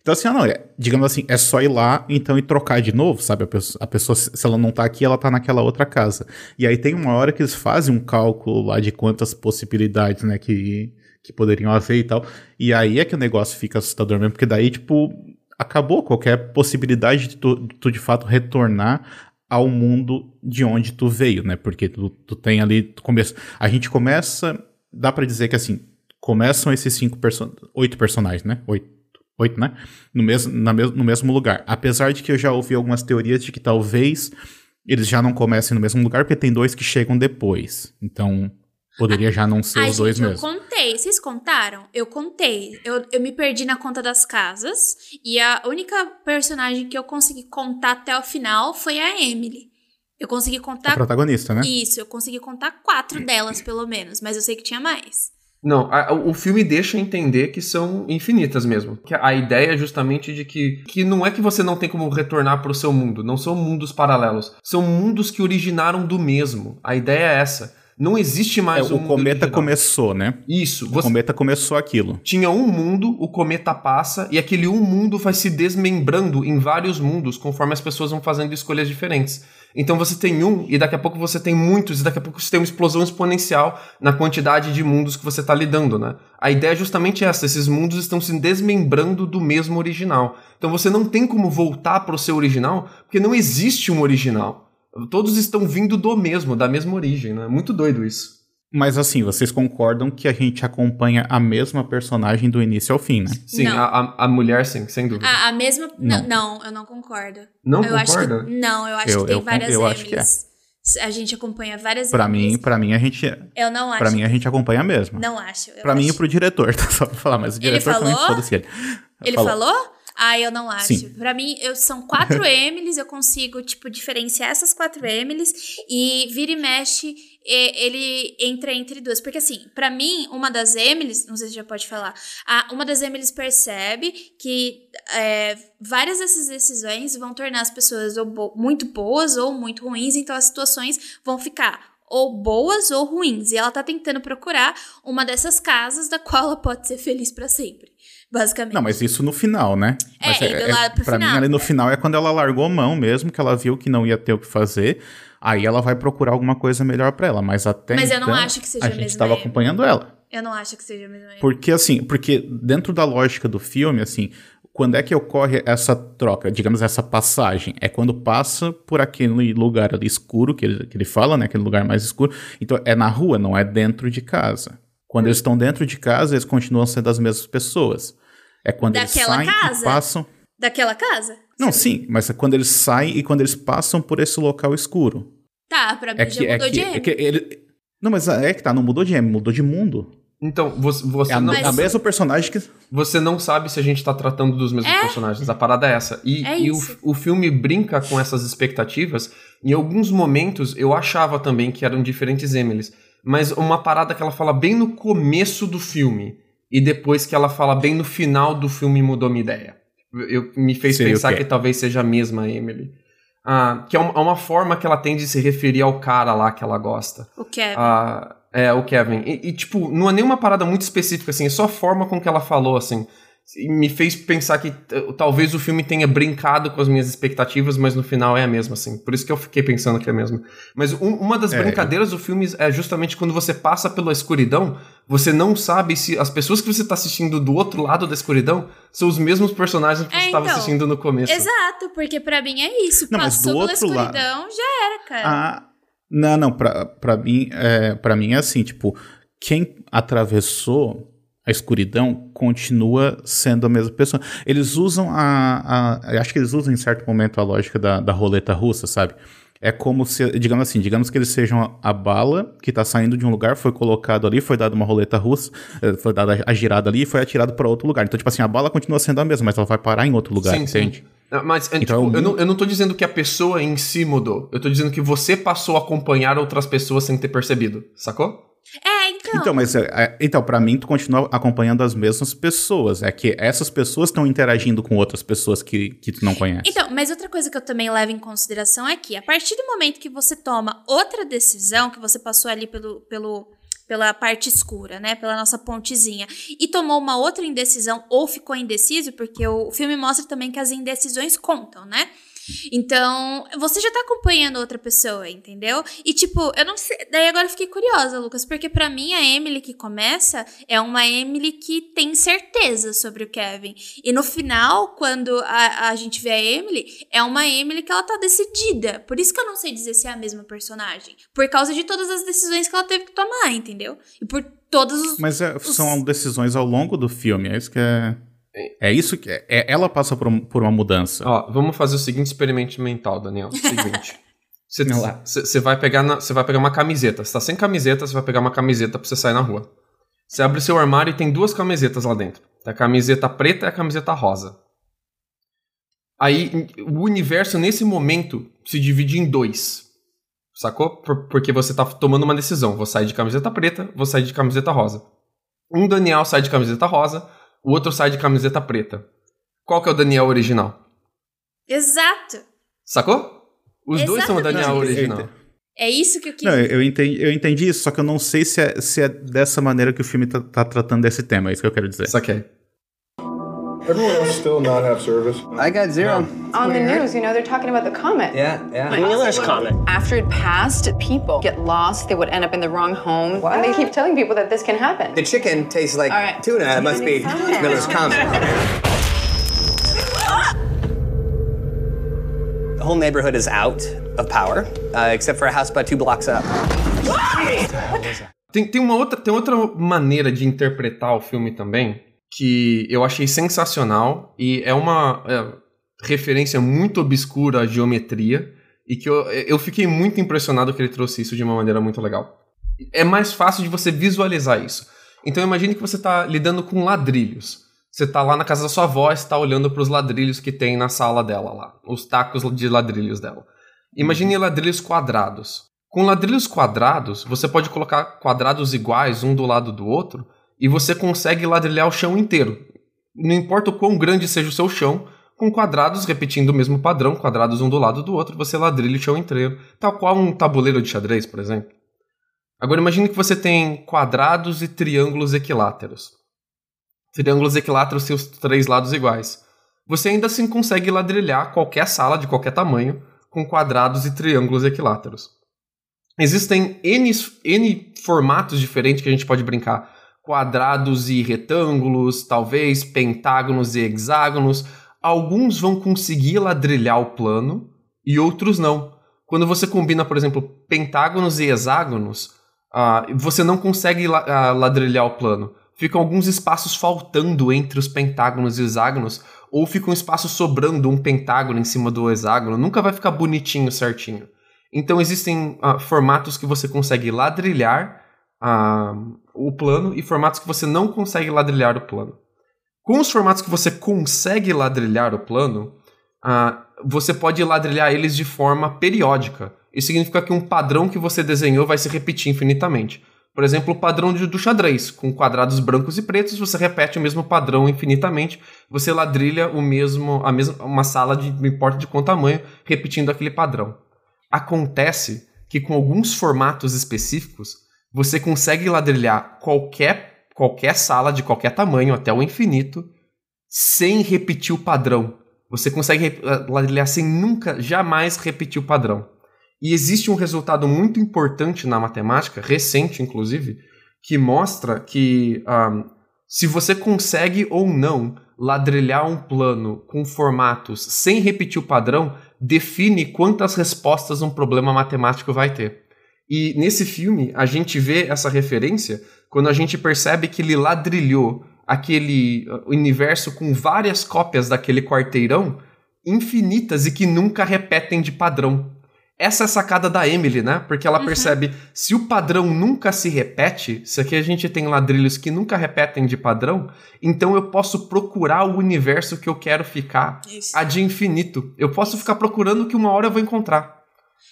Então, assim, não, é, digamos assim, é só ir lá, então, e trocar de novo, sabe? A pessoa, a pessoa, se ela não tá aqui, ela tá naquela outra casa. E aí tem uma hora que eles fazem um cálculo lá de quantas possibilidades, né, que, que poderiam haver e tal. E aí é que o negócio fica assustador mesmo, porque daí, tipo, acabou qualquer possibilidade de tu, de, tu, de fato retornar ao mundo de onde tu veio, né? Porque tu, tu tem ali, tu começa, a gente começa, dá para dizer que assim, começam esses cinco person oito personagens, né? Oito oito, né? No mesmo, na mes no mesmo lugar. Apesar de que eu já ouvi algumas teorias de que talvez eles já não comecem no mesmo lugar, porque tem dois que chegam depois. Então, poderia já não ser os dois gente, mesmo. eu contei. Vocês contaram? Eu contei. Eu, eu me perdi na conta das casas. E a única personagem que eu consegui contar até o final foi a Emily. Eu consegui A contar. protagonista, né? Isso, eu consegui contar quatro delas, pelo menos. Mas eu sei que tinha mais. Não, a- o filme deixa entender que são infinitas mesmo. Que a ideia é justamente de que, que não é que você não tem como retornar para o seu mundo, não são mundos paralelos, são mundos que originaram do mesmo. A ideia é essa. Não existe É, mais um o cometa original. começou, né? Isso, O você cometa começou aquilo. tinha um mundo, o cometa passa e aquele um mundo vai se desmembrando em vários mundos conforme as pessoas vão fazendo escolhas diferentes. Então você tem um e daqui a pouco você tem muitos e daqui a pouco você tem uma explosão exponencial na quantidade de mundos que você está lidando, né? A ideia é justamente essa, esses mundos estão se desmembrando do mesmo original. Então você não tem como voltar para o seu original, porque não existe um original. Todos estão vindo do mesmo, da mesma origem, né? Muito doido isso. Mas assim, vocês concordam que a gente acompanha a mesma personagem do início ao fim, né? Sim, a, a, a mulher sim, sem dúvida. A, a mesma. Não. Não. eu não concordo. não eu concorda? Acho que, não, eu acho Eu- que tem eu- várias eu acho que é. A gente acompanha várias Pra Emilys. mim, para mim a gente, Eu não acho. para mim a gente acompanha a mesma. Não acho. eu Pra mim e pro diretor, [laughs] tá só pra falar, mas o Ele diretor também falou? foda-se ele. Ele falou? Ah, eu não acho. Sim. Pra mim, eu, são quatro [laughs] Emilys, eu consigo, tipo, diferenciar essas quatro Emilys e vira e mexe, e- ele entra entre duas. Porque, assim, pra mim, uma das Emilys, não sei se já pode falar, a, uma das Emilys percebe que é, várias dessas decisões vão tornar as pessoas ou bo- muito boas ou muito ruins, então as situações vão ficar ou boas ou ruins. E ela tá tentando procurar uma dessas casas da qual ela pode ser feliz pra sempre. Basicamente. Não, mas isso no final, né? É, Mas indo lá pro pra final. mim, ali no final é quando ela largou a mão mesmo, que ela viu que não ia ter o que fazer. Aí ela vai procurar alguma coisa melhor pra ela. Mas até Mas eu então, não acho que seja a a gente mesma tava Emily. acompanhando ela. Eu não acho que seja a mesma Porque assim, porque dentro da lógica do filme, assim, quando é que ocorre essa troca, digamos, essa passagem? É quando passa por aquele lugar ali escuro que ele, que ele fala, né? Aquele lugar mais escuro. Então é na rua, não é dentro de casa. Quando eles estão dentro de casa, eles continuam sendo as mesmas pessoas. É quando Daquela eles saem casa? e passam. Daquela casa? Não, sim, mas é quando eles saem e quando eles passam por esse local escuro. Tá, pra mim É já que, é mudou que, de é M. que ele. Não, mas é que tá, não mudou de M, mudou de mundo. Então, você, você, É a, não, a mesma personagem que. você não sabe se a gente tá tratando dos mesmos É. personagens. A parada é essa. E, É e o, o filme brinca com essas expectativas. Em alguns momentos, eu achava também que eram diferentes Emilys. Mas uma parada que ela fala bem no começo do filme. E depois que ela fala bem no final do filme mudou minha ideia. Eu, me fez pensar quê? que talvez seja a mesma Emily. Ah, que é uma, é uma forma que ela tem de se referir ao cara lá que ela gosta. O Kevin. Ah, é, o Kevin. E, e, tipo, não é nenhuma parada muito específica, assim, é só a forma com que ela falou, assim. E me fez pensar que eh, talvez o filme tenha brincado com as minhas expectativas, mas no final é a mesma, assim. Por isso que eu fiquei pensando que é a mesma. Mas um- uma das É, brincadeiras do filme é justamente quando você passa pela escuridão, você não sabe se as pessoas que você tá assistindo do outro lado da escuridão são os mesmos personagens que É, você estava então. assistindo no começo. Exato, porque pra mim é isso. Não, mas Passou do pela outro lado- escuridão, já era, cara. Ah, não, não, pra, pra, mim, é, pra mim é assim, tipo, quem atravessou a escuridão continua sendo a mesma pessoa. Eles usam a, a eu acho que eles usam em certo momento a lógica da, da roleta russa, sabe? É como se, digamos assim, digamos que eles sejam a, bala que tá saindo de um lugar, foi colocado ali, foi dada uma roleta russa, eh, foi dada a girada ali e foi atirado para outro lugar. Então, tipo assim, a bala continua sendo a mesma, mas ela vai parar em outro lugar, Sim, sim. entende? Não, Mas, é, Então, tipo, é eu, um- não, eu não tô dizendo que a pessoa em si mudou. Eu tô dizendo que você passou a acompanhar outras pessoas sem ter percebido, sacou? É, então. Então, mas é, é, então, para mim, tu continua acompanhando as mesmas pessoas. É que essas pessoas estão interagindo com outras pessoas que, que tu não conhece. Então, mas outra coisa que eu também levo em consideração é que, a partir do momento que você toma outra decisão, que você passou ali pelo, pelo, pela parte escura, né? Pela nossa pontezinha, e tomou uma outra indecisão ou ficou indeciso, porque o filme mostra também que as indecisões contam, né? Então, você já tá acompanhando outra pessoa, entendeu? E tipo, eu não sei. Daí agora eu fiquei curiosa, Lucas, porque pra mim a Emily que começa é uma Emily que tem certeza sobre o Kevin. E no final, quando a, a gente vê a Emily, é uma Emily que ela tá decidida. Por isso que eu não sei dizer se é a mesma personagem. Por causa de todas as decisões que ela teve que tomar, entendeu? E por todos os. Mas é, são decisões ao longo do filme. É isso que é. É isso que é. é- ela passa por, por uma mudança. Ó, vamos fazer o seguinte experimento mental, Daniel. Seguinte. [laughs] Você vai pegar vai pegar uma camiseta. Você tá sem camiseta, você vai pegar uma camiseta pra você sair na rua. Você abre seu armário e tem duas camisetas lá dentro. A camiseta preta e a camiseta rosa. Aí o universo nesse momento se divide em dois. Sacou? Porque você tá tomando uma decisão. Vou sair de camiseta preta, vou sair de camiseta rosa. Um Daniel sai de camiseta rosa, o outro sai de camiseta preta. Qual que é o Daniel original? Exato. Sacou? Os Exatamente. dois são o Daniel original. É isso que eu quis. Não, eu, entendi, eu entendi isso, só que eu não sei se é, se é dessa maneira que o filme tá, tá tratando desse tema, é isso que eu quero dizer. Saquei. Everyone else still not have service? I got zero. On the news, you know, they're talking about the comet. Yeah, yeah. Cumulus comet. After it passed, people get lost, they would end up in the wrong home. What? And they keep telling people that this can happen. The chicken tastes like right. tuna. It must be Miller's comet. the whole neighborhood is out of power, uh, except for a house about two blocks up. Tem, tem, uma outra, tem outra maneira de interpretar o filme também, que eu achei sensacional e é uma é, referência muito obscura à geometria e que eu, eu fiquei muito impressionado que ele trouxe isso de uma maneira muito legal. É mais fácil de você visualizar isso. Então imagine que você está lidando com ladrilhos. Você está lá na casa da sua avó e está olhando para os ladrilhos que tem na sala dela lá, os tacos de ladrilhos dela. Imagine ladrilhos quadrados. Com ladrilhos quadrados, você pode colocar quadrados iguais um do lado do outro e você consegue ladrilhar o chão inteiro. Não importa o quão grande seja o seu chão, com quadrados repetindo o mesmo padrão, quadrados um do lado do outro, você ladrilha o chão inteiro, tal qual um tabuleiro de xadrez, por exemplo. Agora imagine que você tem quadrados e triângulos equiláteros. Triângulos equiláteros têm os três lados iguais. Você ainda assim consegue ladrilhar qualquer sala de qualquer tamanho com quadrados e triângulos equiláteros. Existem N, N formatos diferentes que a gente pode brincar quadrados e retângulos, talvez pentágonos e hexágonos. Alguns vão conseguir ladrilhar o plano e outros não. Quando você combina, por exemplo, pentágonos e hexágonos, uh, você não consegue la uh, ladrilhar o plano. Ficam alguns espaços faltando entre os pentágonos e hexágonos, ou fica um espaço sobrando um pentágono em cima do hexágono. Nunca vai ficar bonitinho, certinho. Então existem uh, formatos que você consegue ladrilhar o plano e formatos que você não consegue ladrilhar o plano. Com os formatos que você consegue ladrilhar o plano, você pode ladrilhar eles de forma periódica. Isso significa que um padrão que você desenhou vai se repetir infinitamente. Por exemplo, o padrão de, do xadrez, com quadrados brancos e pretos, você repete o mesmo padrão infinitamente, você ladrilha o mesmo, a mesma, uma sala de não importa de qual tamanho, repetindo aquele padrão. Acontece que com alguns formatos específicos, você consegue ladrilhar qualquer, qualquer sala de qualquer tamanho até o infinito sem repetir o padrão. Você consegue ladrilhar sem nunca, jamais repetir o padrão. E existe um resultado muito importante na matemática, recente inclusive, que mostra que um, se você consegue ou não ladrilhar um plano com formatos sem repetir o padrão, define quantas respostas um problema matemático vai ter. E nesse filme, a gente vê essa referência quando a gente percebe que ele ladrilhou aquele uh, universo com várias cópias daquele quarteirão infinitas e que nunca repetem de padrão. Essa é a sacada da Emily, né? Porque ela uhum. percebe se o padrão nunca se repete, se aqui a gente tem ladrilhos que nunca repetem de padrão, então eu posso procurar o universo que eu quero ficar Isso. a de infinito. Eu posso ficar procurando que uma hora eu vou encontrar.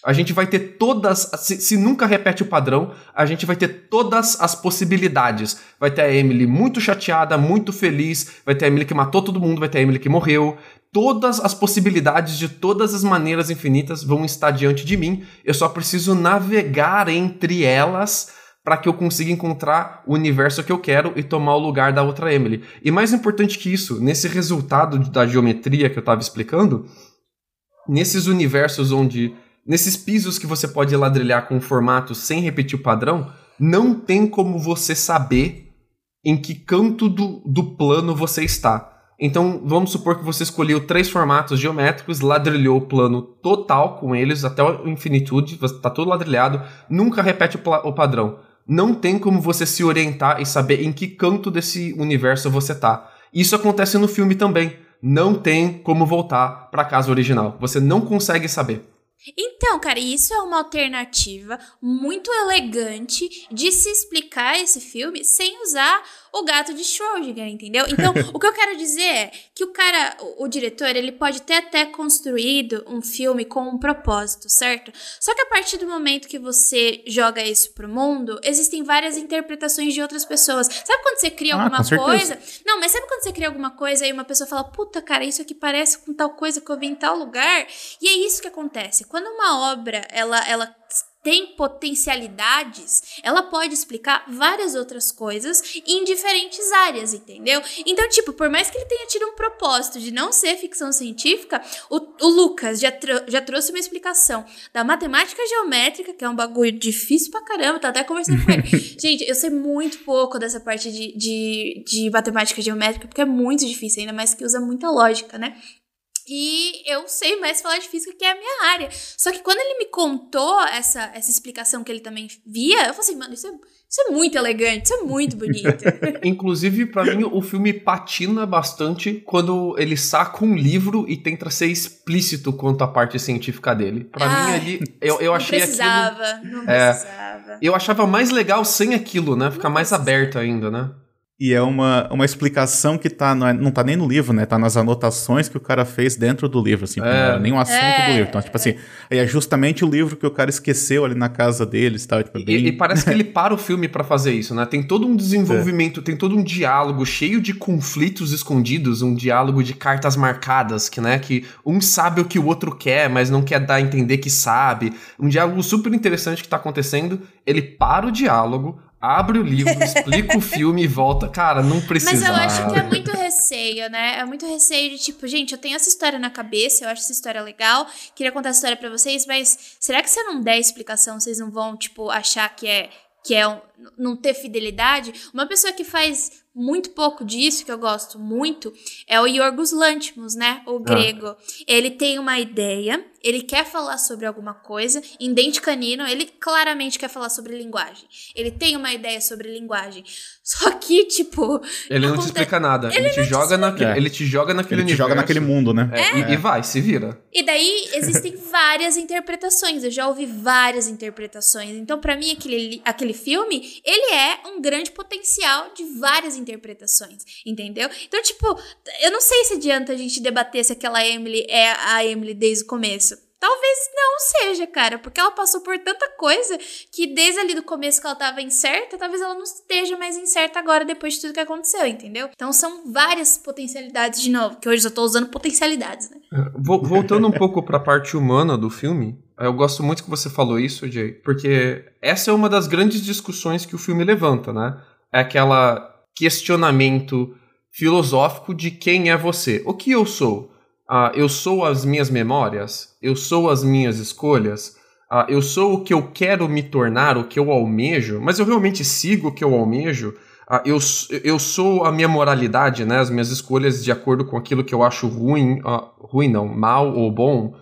A gente vai ter todas. Se, se, nunca repete o padrão, a gente vai ter todas as possibilidades. Vai ter a Emily muito chateada, muito feliz. Vai ter a Emily que matou todo mundo, vai ter a Emily que morreu. Todas as possibilidades de todas as maneiras infinitas vão estar diante de mim. Eu só preciso navegar entre elas para que eu consiga encontrar o universo que eu quero e tomar o lugar da outra Emily. E mais importante que isso, nesse resultado da geometria que eu estava explicando, nesses universos onde Nesses pisos que você pode ladrilhar com formato sem repetir o padrão, não tem como você saber em que canto do, do plano você está. Então, vamos supor que você escolheu três formatos geométricos, ladrilhou o plano total com eles até o infinitude, está tudo ladrilhado, nunca repete o, o, padrão. Não tem como você se orientar e saber em que canto desse universo você está. Isso acontece no filme também. Não tem como voltar para a casa original. Você não consegue saber. Então, cara, isso é uma alternativa muito elegante de se explicar esse filme sem usar o gato de Schrödinger, entendeu? Então, [laughs] o que eu quero dizer é que o cara, o, o, diretor, ele pode ter até construído um filme com um propósito, certo? Só que a partir do momento que você joga isso pro mundo, existem várias interpretações de outras pessoas. Sabe quando você cria Ah, alguma coisa? Não, mas sabe quando você cria alguma coisa e uma pessoa fala, puta, cara, isso aqui parece com tal coisa que eu vi em tal lugar? E é isso que acontece. Quando uma obra, ela, ela tem potencialidades, ela pode explicar várias outras coisas em diferentes áreas, entendeu? Então, tipo, por mais que ele tenha tido um propósito de não ser ficção científica, o, o Lucas já, tro- já trouxe uma explicação da matemática geométrica, que é um bagulho difícil pra caramba, tá até conversando com ele. [laughs] Gente, eu sei muito pouco dessa parte de, de, de matemática geométrica, porque é muito difícil, ainda mais que usa muita lógica, né? E eu sei mais falar de física, que é a minha área. Só que quando ele me contou essa, essa explicação que ele também via, eu falei assim, mano, isso é, isso é muito elegante, isso é muito bonito. [laughs] Inclusive, pra mim, o filme patina bastante quando ele saca um livro e tenta ser explícito quanto à parte científica dele. Pra Ah, mim, ali, eu, eu achei não aquilo. precisava, não É. precisava. Eu achava mais legal sem aquilo, né? Ficar mais aberto ainda, né? E é uma, uma explicação que tá, não, é- não tá nem no livro, né? Tá nas anotações que o cara fez dentro do livro, assim, É. não era nem o assunto É. do livro. Então, tipo assim, aí é justamente o livro que o cara esqueceu ali na casa deles e tal. Tipo, é bem... E, e parece que ele [laughs] para o filme pra fazer isso, né? Tem todo um desenvolvimento, tem todo um diálogo cheio de conflitos escondidos, um diálogo de cartas marcadas, que, né, que um sabe o que o outro quer, mas não quer dar a entender que sabe. Um diálogo super interessante que tá acontecendo. Ele para o diálogo, abre o livro, explica o filme e volta. Cara, não Mas precisa. eu acho que é muito receio, né? É muito receio de tipo, gente, eu tenho essa história na cabeça, eu acho essa história legal, queria contar essa história pra vocês, mas será que se eu não der explicação, vocês não vão, tipo, achar que é que é um, não ter fidelidade? Uma pessoa que faz muito pouco disso, que eu gosto muito, é o Yorgos Lanthimos, né? O grego. Ele tem uma ideia, ele quer falar sobre alguma coisa, em Dente Canino, ele claramente quer falar sobre linguagem. Ele tem uma ideia sobre linguagem. [laughs] Só que, tipo, Ele não te explica nada. Ele, te, joga naquele, explica. ele te joga naquele Ele te joga naquele mundo, né? É, E, e vai, se vira. E daí existem [laughs] várias interpretações. Eu já ouvi várias interpretações. Então, pra mim, aquele, aquele filme, ele é um grande potencial de várias interpretações, entendeu? Então, tipo, eu não sei se adianta a gente debater se aquela Emily é a Emily desde o começo. Talvez não seja, cara, porque ela passou por tanta coisa que desde ali do começo que ela tava incerta, talvez ela não esteja mais incerta agora depois de tudo que aconteceu, entendeu? Então são várias potencialidades de novo, que hoje eu tô usando potencialidades, né? Vo- Voltando um pouco pra parte humana do filme, eu gosto muito que você falou isso, Jay, porque essa é uma das grandes discussões que o filme levanta, né? É aquela questionamento filosófico de quem é você. O que eu sou? Ah, eu sou as minhas memórias? Eu sou as minhas escolhas? Ah, eu sou o que eu quero me tornar, o que eu almejo? Mas eu realmente sigo o que eu almejo? Ah, eu, eu sou a minha moralidade, né? As minhas escolhas de acordo com aquilo que eu acho ruim, ruim não, mal ou bom.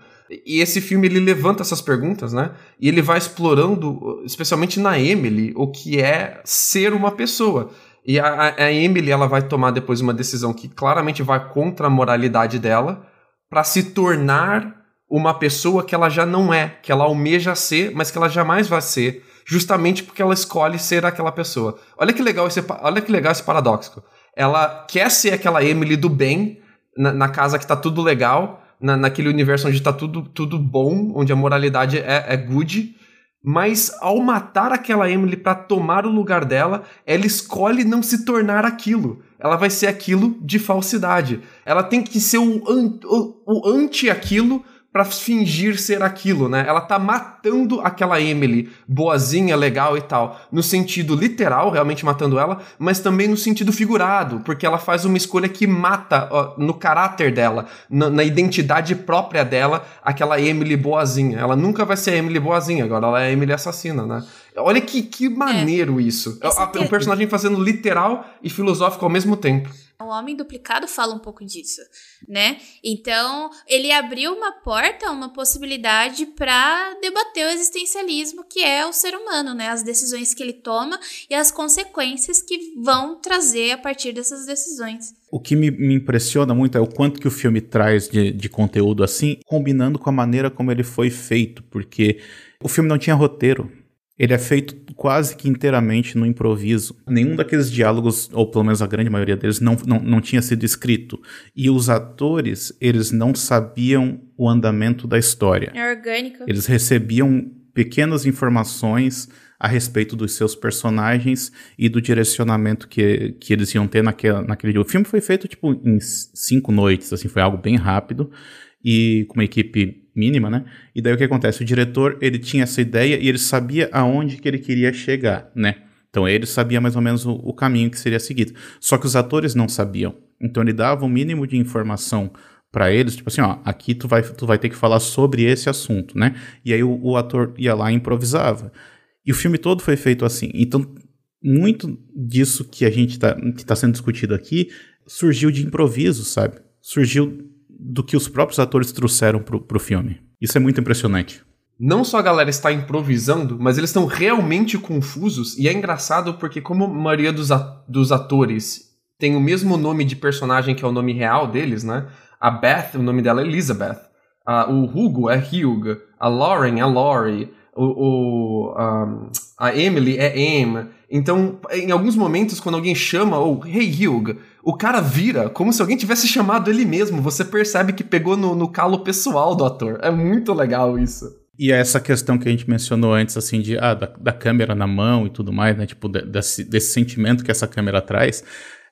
E esse filme ele levanta essas perguntas, né? E ele vai explorando, especialmente na Emily, o que é ser uma pessoa. E a- a Emily ela vai tomar depois uma decisão que claramente vai contra a moralidade dela para se tornar uma pessoa que ela já não é, que ela almeja ser, mas que ela jamais vai ser, justamente porque ela escolhe ser aquela pessoa. Olha que legal esse, olha que legal esse paradoxo. Ela quer ser aquela Emily do bem, na, na casa que tá tudo legal, na, naquele universo onde tá tudo, tudo bom, onde a moralidade é, é good, mas ao matar aquela Emily para tomar o lugar dela, ela escolhe não se tornar aquilo. Ela vai ser aquilo de falsidade. Ela tem que ser o, an- o, o anti aquilo para fingir ser aquilo, né? Ela tá matando aquela Emily boazinha, legal e tal, no sentido literal, realmente matando ela, mas também no sentido figurado, porque ela faz uma escolha que mata ó, no caráter dela, na, na identidade própria dela, aquela Emily boazinha. Ela nunca vai ser a Emily boazinha, agora ela é a Emily assassina, né? Olha que, que maneiro isso. Essa É um personagem fazendo literal e filosófico ao mesmo tempo. O Homem Duplicado fala um pouco disso, né? Então, ele abriu uma porta, uma possibilidade para debater o existencialismo que é o ser humano, né? As decisões que ele toma e as consequências que vão trazer a partir dessas decisões. O que me, me, impressiona muito é o quanto que o filme traz de, de conteúdo assim, combinando com a maneira como ele foi feito, porque o filme não tinha roteiro. Ele é feito quase que inteiramente no improviso. Nenhum daqueles diálogos, ou pelo menos a grande maioria deles, não, não, não tinha sido escrito. E os atores, eles não sabiam o andamento da história. É orgânico. Eles recebiam pequenas informações a respeito dos seus personagens e do direcionamento que, que eles iam ter naquele, naquele dia. O filme foi feito, tipo, em cinco noites, assim, foi algo bem rápido e com uma equipe mínima, né? E daí o que acontece? O diretor, ele tinha essa ideia e ele sabia aonde que ele queria chegar, né? Então ele sabia mais ou menos o, o caminho que seria seguido. Só que os atores não sabiam. Então ele dava o mínimo de informação para eles, tipo assim, ó, aqui tu vai, tu vai ter que falar sobre esse assunto, né? E aí o, o ator ia lá e improvisava. E o filme todo foi feito assim. Então, muito disso que a gente tá, que tá sendo discutido aqui surgiu de improviso, sabe? Surgiu do que os próprios atores trouxeram pro, pro filme. Isso é muito impressionante. Não só a galera está improvisando, mas eles estão realmente confusos. E é engraçado porque, como a maioria dos, dos atores tem o mesmo nome de personagem que é o nome real deles, né? A Beth, o nome dela é Elizabeth. Uh, o Hugo é Hugh. A Lauren é Laurie. O, o um, a Emily é Em. Então, em alguns momentos, quando alguém chama, ou Hey Hugh, o cara vira como se alguém tivesse chamado ele mesmo. Você percebe que pegou no, no calo pessoal do ator. É muito legal isso. E é essa questão que a gente mencionou antes, assim, de, ah, da, da câmera na mão e tudo mais, né? Tipo, de, desse, desse sentimento que essa câmera traz,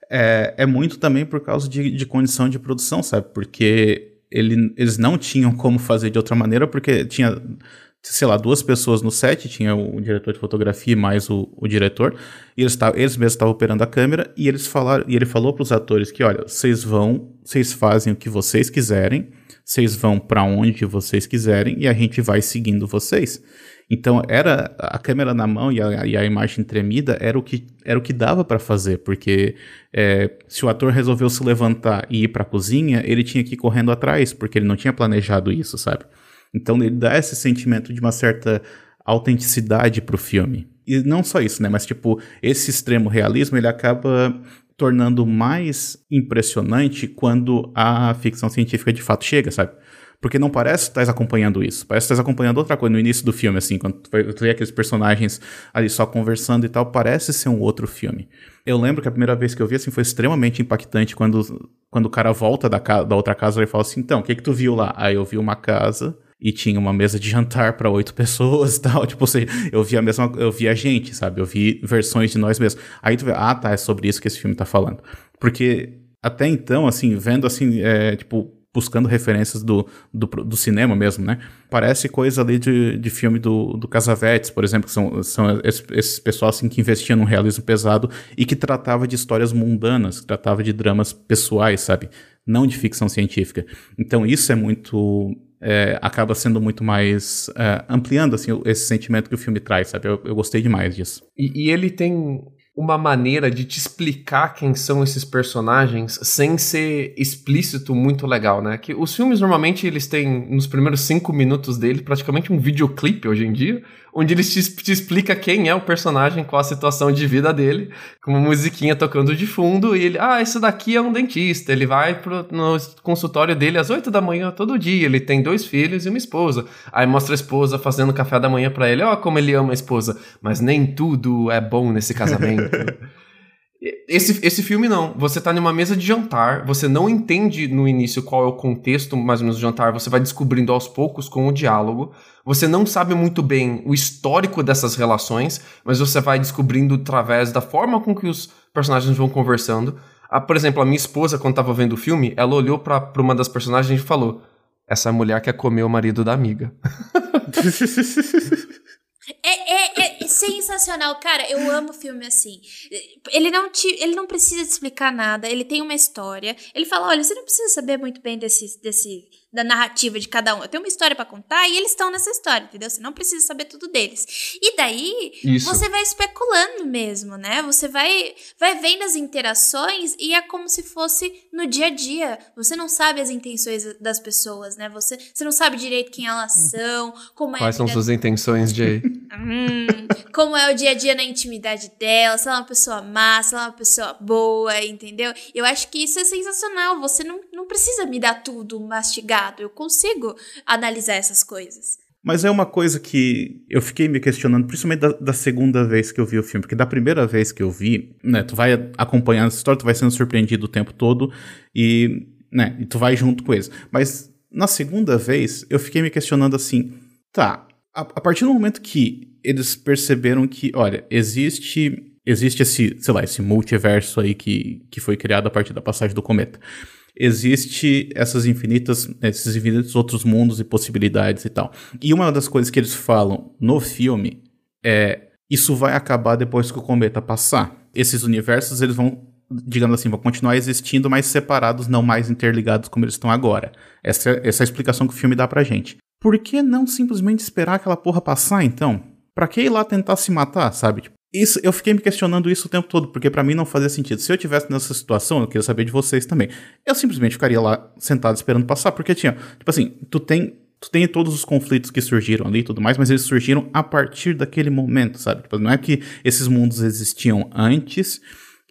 é, é muito também por causa de, de condição de produção, sabe? Porque ele, eles não tinham como fazer de outra maneira, porque tinha sei lá, duas pessoas no set, tinha o diretor de fotografia mais o, o diretor, e eles, eles mesmos estavam operando a câmera, e eles falaram, e ele falou para os atores que, olha, vocês vão, vocês fazem o que vocês quiserem, vocês vão para onde vocês quiserem, e a gente vai seguindo vocês. Então era a câmera na mão e a, e a imagem tremida era o que, era o que dava para fazer, porque é, se o ator resolveu se levantar e ir para a cozinha, ele tinha que ir correndo atrás, porque ele não tinha planejado isso, sabe? Então ele dá esse sentimento de uma certa autenticidade pro filme. E não só isso, né? Mas, tipo, esse extremo realismo ele acaba tornando mais impressionante quando a ficção científica de fato chega, sabe? Porque não parece que estás acompanhando isso. Parece que estás acompanhando outra coisa no início do filme, assim, quando tu vê aqueles personagens ali só conversando e tal, parece ser um outro filme. Eu lembro que a primeira vez que eu vi, assim, foi extremamente impactante quando, quando o cara volta da, casa, da outra casa e fala assim, então, o que que tu viu lá? Aí eu vi uma casa e tinha uma mesa de jantar para oito [laughs] pessoas e tal. Tipo, você, eu vi a mesma, eu vi a gente, sabe? Eu vi versões de nós mesmos. Aí tu vê, ah, tá, é sobre isso que esse filme tá falando. Porque até então, assim, vendo assim, é, tipo, buscando referências do, do, do, cinema mesmo, né? Parece coisa ali de, de filme do, do Casavetes, por exemplo, que são, são esses, esses pessoal assim, que investiam num realismo pesado e que tratava de histórias mundanas, que tratava de dramas pessoais, sabe? Não de ficção científica. Então isso é muito é, acaba sendo muito mais é, ampliando assim esse sentimento que o filme traz, sabe? Eu, eu gostei demais disso. E, e, ele tem uma maneira de te explicar quem são esses personagens sem ser explícito muito legal, né? Que os filmes normalmente eles têm nos primeiros cinco minutos dele praticamente um videoclipe hoje em dia onde ele te, te, explica quem é o personagem, qual a situação de vida dele, com uma musiquinha tocando de fundo, e ele, ah, isso daqui é um dentista, ele vai pro, no consultório dele às 8 da manhã todo dia, ele tem dois filhos e uma esposa. Aí mostra a esposa fazendo café da manhã para ele, ó, oh, como ele ama a esposa, mas nem tudo é bom nesse casamento. [laughs] Esse, esse filme não. Você tá numa mesa de jantar, você não entende no início qual é o contexto mais ou menos do jantar, você vai descobrindo aos poucos com o diálogo. Você não sabe muito bem o histórico dessas relações, mas você vai descobrindo através da forma com que os personagens vão conversando. Ah, por exemplo, a minha esposa, quando tava vendo o filme, ela olhou para uma das personagens e falou: Essa mulher quer comer o marido da amiga. [laughs] É, é, é, sensacional, cara. Eu amo filme assim. Ele não, te, ele não precisa te explicar nada. Ele tem uma história. Ele fala: olha, você não precisa saber muito bem desse, desse, da narrativa de cada um. Eu tenho uma história para contar e eles estão nessa história, entendeu? Você não precisa saber tudo deles. E daí, Isso. você vai especulando mesmo, né? Você vai, vai vendo as interações e é como se fosse no dia a dia. Você não sabe as intenções das pessoas, né? Você, você não sabe direito quem elas são, como é a Quais são suas intenções, Jay? [laughs] Hum, como é o dia a dia na intimidade dela, se ela é uma pessoa má, se ela é uma pessoa boa, entendeu? Eu acho que isso é sensacional. Você não, não precisa me dar tudo mastigado. Eu consigo analisar essas coisas. Mas é uma coisa que eu fiquei me questionando, principalmente da, da, segunda vez que eu vi o filme, porque da primeira vez que eu vi, né, tu vai acompanhando essa história, tu vai sendo surpreendido o tempo todo e, né, e tu vai junto com eles. Mas na segunda vez, eu fiquei me questionando assim, tá, a, a partir do momento que eles perceberam que, olha, existe existe esse, sei lá, esse multiverso aí que, que foi criado a partir da passagem do cometa existe essas infinitas, esses infinitos outros mundos e possibilidades e tal. E uma das coisas que eles falam no filme é isso vai acabar depois que o cometa passar. Esses universos eles vão, digamos assim, vão continuar existindo, mas separados, não mais interligados como eles estão agora. Essa, essa é a explicação que o filme dá pra gente. Por que não simplesmente esperar aquela porra passar, então? Pra que ir lá tentar se matar, sabe? Tipo, isso, eu fiquei me questionando isso o tempo todo, porque para mim não fazia sentido. Se eu tivesse nessa situação, eu queria saber de vocês também. Eu simplesmente ficaria lá sentado esperando passar, porque tinha, tipo assim, tu tem, tu tem todos os conflitos que surgiram ali e tudo mais, mas eles surgiram a partir daquele momento, sabe? Tipo, não é que esses mundos existiam antes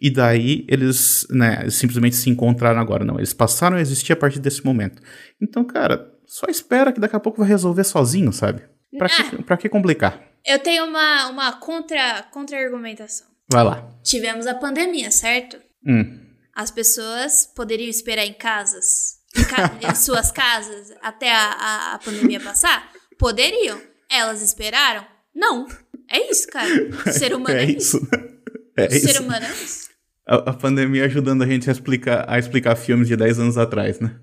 e daí eles, né, simplesmente se encontraram agora, não. Eles passaram a existir a partir desse momento. Então, cara, só espera que daqui a pouco vai resolver sozinho, sabe? Pra, que, pra que complicar? Eu tenho uma, uma contra, contra-argumentação. Vai lá. Tivemos a pandemia, certo? Hum. As pessoas poderiam esperar em casas, em, ca [laughs] em suas casas, até a, a, a, pandemia passar? Poderiam. Elas esperaram? Não. É isso, cara. O ser [laughs] humano é, é isso. isso. [laughs] É o ser isso. humano é isso. A, a, pandemia ajudando a gente a explicar, a explicar filmes de 10 anos atrás, né?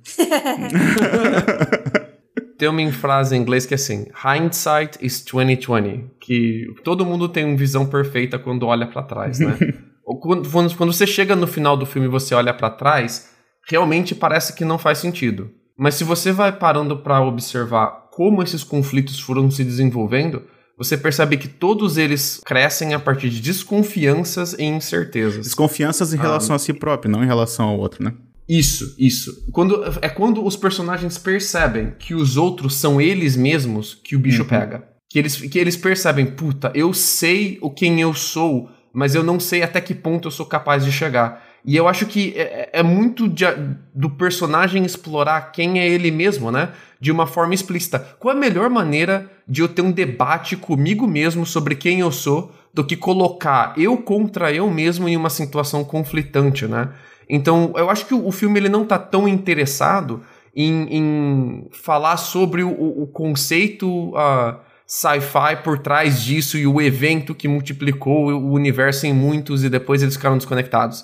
Tem uma frase em inglês que é assim: hindsight is 2020, que todo mundo tem uma visão perfeita quando olha para trás, né? [laughs] quando, quando você chega no final do filme e você olha para trás, realmente parece que não faz sentido. Mas se você vai parando para observar como esses conflitos foram se desenvolvendo, você percebe que todos eles crescem a partir de desconfianças e incertezas. Desconfianças em relação ah, a si próprio, não em relação ao outro, né? Isso, isso. Quando, é quando os personagens percebem que os outros são eles mesmos que o bicho uhum. pega. Que eles, que eles percebem, puta, eu sei o quem eu sou, mas eu não sei até que ponto eu sou capaz de chegar. E eu acho que é, é muito de, do personagem explorar quem é ele mesmo, né? De uma forma explícita. Qual a melhor maneira de eu ter um debate comigo mesmo sobre quem eu sou do que colocar eu contra eu mesmo em uma situação conflitante, né? Então, eu acho que o filme ele não está tão interessado em, em, falar sobre o, o conceito uh, sci-fi por trás disso e o evento que multiplicou o universo em muitos e depois eles ficaram desconectados.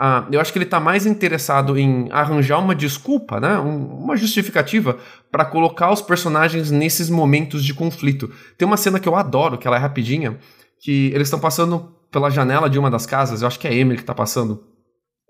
Uh, eu acho que ele está mais interessado em arranjar uma desculpa, né? Um, uma justificativa para colocar os personagens nesses momentos de conflito. Tem uma cena que eu adoro, que ela é rapidinha, que eles estão passando pela janela de uma das casas, eu acho que é Emily que está passando,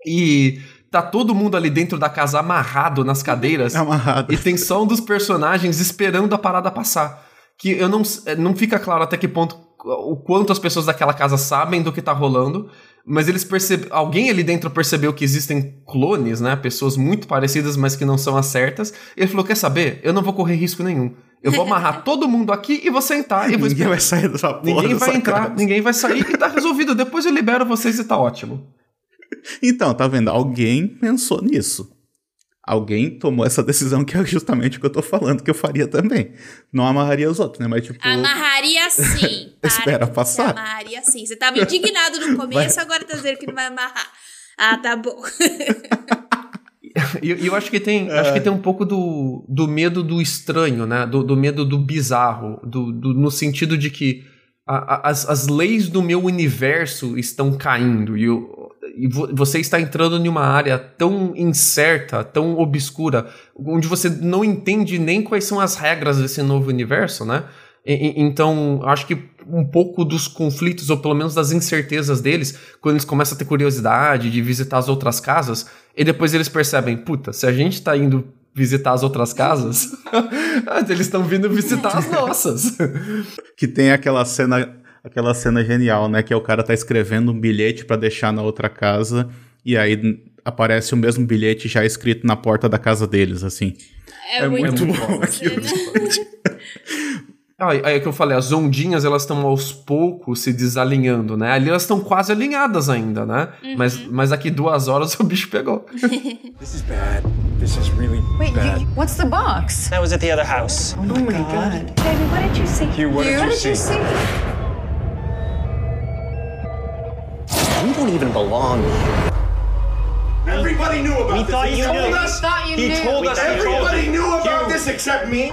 e tá todo mundo ali dentro da casa amarrado nas cadeiras. Amarrado. E tem só um dos personagens esperando a parada passar. Que eu não, não fica claro até que ponto o quanto as pessoas daquela casa sabem do que tá rolando, mas eles percebem, alguém ali dentro percebeu que existem clones, né, pessoas muito parecidas, mas que não são as certas. E ele falou: "Quer saber? Eu não vou correr risco nenhum. Eu vou amarrar [laughs] todo mundo aqui e vou sentar e vou Ninguém vai sair dessa porra Ninguém vai entrar, casa. ninguém vai sair e tá resolvido. Depois eu libero vocês e tá ótimo." Então, tá vendo? Alguém pensou nisso. Alguém tomou essa decisão que é justamente o que eu tô falando que eu faria também. Não amarraria os outros, né? Mas tipo. Amarraria sim. [laughs] Espera passar. Amarraria sim. Você tava indignado no [laughs] começo, vai. agora tá dizendo que não vai amarrar. Ah, tá bom. [laughs] E eu, eu, acho que tem, é. acho que tem um pouco do, do medo do estranho, né? Do, do medo do bizarro, do, do, no sentido de que a, a, as, as leis do meu universo estão caindo e eu, e você está entrando em uma área tão incerta, tão obscura, onde você não entende nem quais são as regras desse novo universo, né? E, então, acho que um pouco dos conflitos, ou pelo menos das incertezas deles, quando eles começam a ter curiosidade de visitar as outras casas, e depois eles percebem, puta, se a gente está indo visitar as outras casas. [laughs] Eles estão vindo visitar as [laughs] nossas. Que tem aquela cena, aquela cena genial, né? Que é o cara tá escrevendo um bilhete para deixar na outra casa e aí aparece o mesmo bilhete já escrito na porta da casa deles, assim. É, É muito, muito bom. bom aquilo. Ah, [laughs] aí é que eu falei, as ondinhas elas estão aos poucos se desalinhando, né? Ali elas estão quase alinhadas ainda, né? Mas, mas daqui duas horas [laughs] o bicho pegou. [laughs] This is bad. This is really Wait, bad. you, what's the box? That was at the other house. Oh my god. Baby, what did you see? Hugh, what did what you did you see? We don't even belong here. Everybody knew about We this. thought He you told knew. us. Thought you He knew. told us. Everybody knew about Hugh, this except me.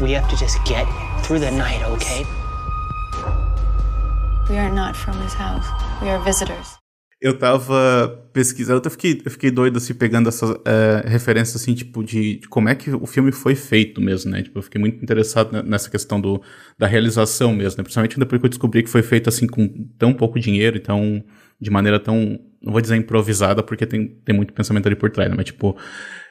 We have to just get through the night, okay? We are not from his house. We are visitors. Eu tava pesquisando, eu fiquei, eu fiquei doido assim, pegando essas é, referências assim, tipo, de, de como é que o filme foi feito mesmo, né? Tipo, eu fiquei muito interessado ne- nessa questão do, da realização mesmo, né? Principalmente depois que eu descobri que foi feito assim com tão pouco dinheiro, então, de maneira tão, não vou dizer improvisada, porque tem, tem muito pensamento ali por trás, né? Mas tipo,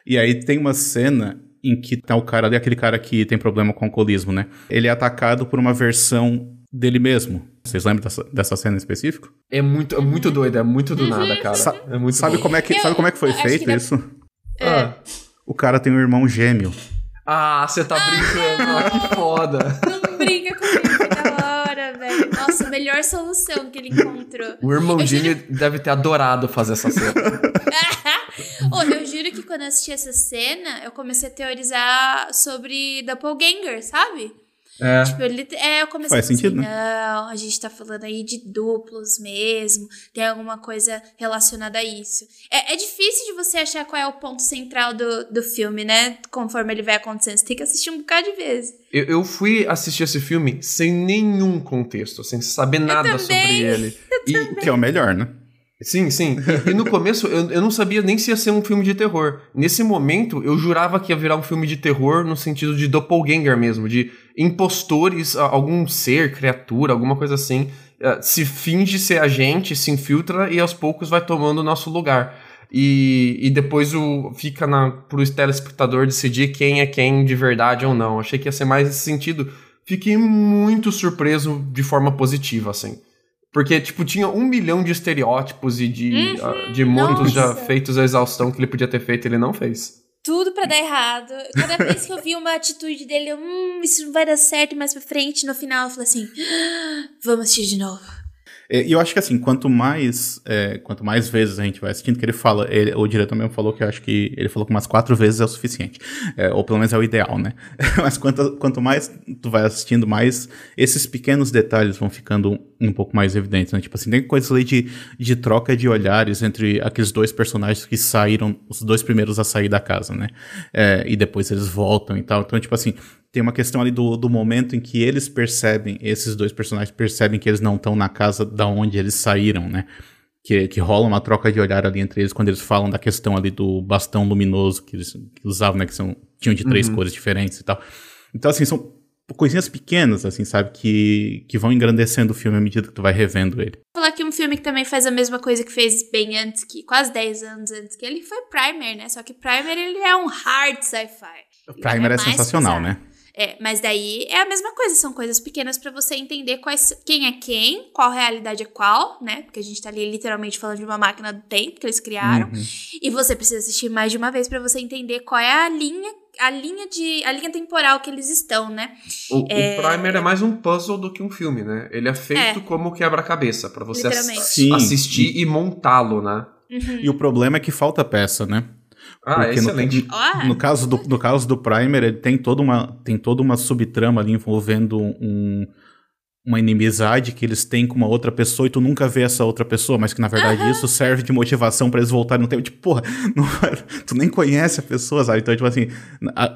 e aí tem uma cena em que tá o cara ali, aquele cara que tem problema com alcoolismo, né? Ele é atacado por uma versão dele mesmo. Vocês lembram dessa, dessa cena em específico? É muito, é muito doido, é muito do nada, cara. Sa- é muito Sabe como é que, sabe como é que foi feito que isso? Ah, O cara tem um irmão gêmeo. Ah, você tá brincando, ah, que foda. Não brinca comigo, [laughs] que da hora, velho. Nossa, melhor solução que ele encontrou. O irmão Eu Jimmy juro- deve ter adorado fazer essa cena. [laughs] Ô, eu juro que quando eu assisti essa cena, eu comecei a teorizar sobre doppelganger, sabe? É. Tipo, ele, é, eu comecei Faz a pensar sentido, assim, né? não, a gente tá falando aí de duplos mesmo, tem alguma coisa relacionada a isso. É, é difícil de você achar qual é o ponto central do, do filme, né? Conforme ele vai acontecendo, você tem que assistir um bocado de vezes. Eu, eu fui assistir esse filme sem nenhum contexto, sem saber nada sobre [laughs] também, ele. E, O que é o melhor, né? Sim, sim. E, e no começo eu, eu não sabia nem se ia ser um filme de terror. Nesse momento eu jurava que ia virar um filme de terror no sentido de doppelganger mesmo, de impostores, algum ser, criatura, alguma coisa assim, eh, se finge ser a gente, se infiltra e aos poucos vai tomando o nosso lugar. E, e depois o, fica na, pro telespectador decidir quem é quem de verdade ou não. Achei que ia ser mais nesse sentido. Fiquei muito surpreso de forma positiva, assim. Porque, tipo, tinha um milhão de estereótipos e de, Uhum, ah, de montos já feitos à exaustão que ele podia ter feito e ele não fez. Tudo pra dar errado. Cada vez que eu vi uma atitude dele, eu, hum, isso não vai dar certo mais pra frente. No final eu falei assim, "Ah, vamos assistir de novo. É, E eu acho que assim, quanto mais, é, quanto mais vezes a gente vai assistindo, que ele fala, ele- o diretor mesmo falou que eu acho que ele falou que umas quatro vezes é o suficiente. É, ou pelo menos é o ideal, né? [laughs] Mas quanto, quanto mais tu vai assistindo, mais esses pequenos detalhes vão ficando um pouco mais evidentes, né? Tipo assim, tem coisas ali de, de troca de olhares entre aqueles dois personagens que saíram, os dois primeiros a sair da casa, né? É, e depois eles voltam e tal. Então, tipo assim, tem uma questão ali do, do momento em que eles percebem, esses dois personagens percebem que eles não estão na casa da onde eles saíram, né? Que, que rola uma troca de olhar ali entre eles quando eles falam da questão ali do bastão luminoso que eles que usavam, né? Que são, tinham de três cores diferentes e tal. Então, assim, são coisinhas pequenas, assim, sabe? Que, que vão engrandecendo o filme à medida que tu vai revendo ele. Vou falar aqui um filme que também faz a mesma coisa que fez bem antes, que quase 10 anos antes que ele, foi Primer, né? Só que Primer, ele é um hard sci-fi. O Primer é, mais sensacional, pesado. né? É, mas daí é a mesma coisa, são coisas pequenas pra você entender quais, quem é quem, qual realidade é qual, né? Porque a gente tá ali literalmente falando de uma máquina do tempo que eles criaram. Uhum. E você precisa assistir mais de uma vez pra você entender qual é a linha, a linha de a linha temporal que eles estão, né? O, É. o Primer é mais um puzzle do que um filme, né? Ele é feito É. como quebra-cabeça, pra você ass-. Sim. assistir e montá-lo, né? E o problema é que falta peça, né? Ah, no- excelente. Ó, No caso do, no caso do Primer, ele tem toda uma, tem toda uma subtrama ali envolvendo um, uma inimizade que eles têm com uma outra pessoa e tu nunca vê essa outra pessoa, mas que na verdade isso serve de motivação pra eles voltarem no tempo. Tipo, porra, [laughs] não- tu nem conhece a pessoa, sabe? Então, tipo assim,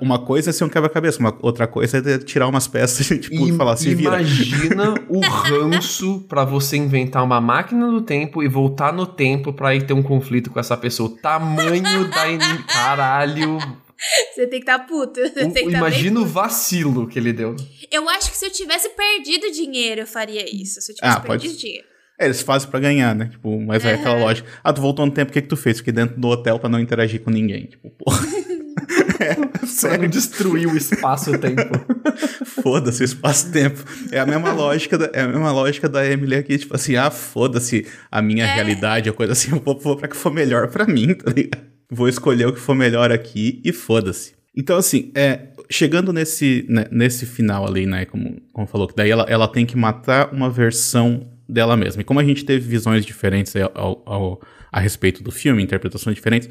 uma coisa é ser um quebra-cabeça, uma outra coisa é tirar umas peças e, [laughs] tipo, E- falar, se vira. Imagina [laughs] o ranço pra você inventar uma máquina do tempo e voltar no tempo pra ir ter um conflito com essa pessoa. O tamanho da. In... Caralho. [laughs] você tem que estar tá puto. [laughs] Você O- tem que tá imagina o vacilo que ele deu. Eu acho que se eu tivesse perdido dinheiro, eu faria isso. Se eu tivesse Ah, pode- perdido dinheiro. É, eles fazem pra ganhar, né? Tipo, mas é aquela lógica. Ah, tu voltou no tempo, o que que tu fez? Fiquei dentro do hotel pra não interagir com ninguém. Tipo, porra. [laughs] Pra não destruir o espaço-tempo. Foda-se o espaço-tempo. É a mesma lógica da, é a mesma lógica da Emily aqui, tipo assim, ah, foda-se a minha É. realidade, a coisa assim, eu vou, vou pra que for melhor pra mim, tá ligado? Vou escolher o que for melhor aqui e foda-se. Então, assim, é, chegando nesse, né, nesse final ali, né, como, como falou, que daí ela, ela tem que matar uma versão dela mesma. E como a gente teve visões diferentes ao, ao- a respeito do filme, interpretações diferentes,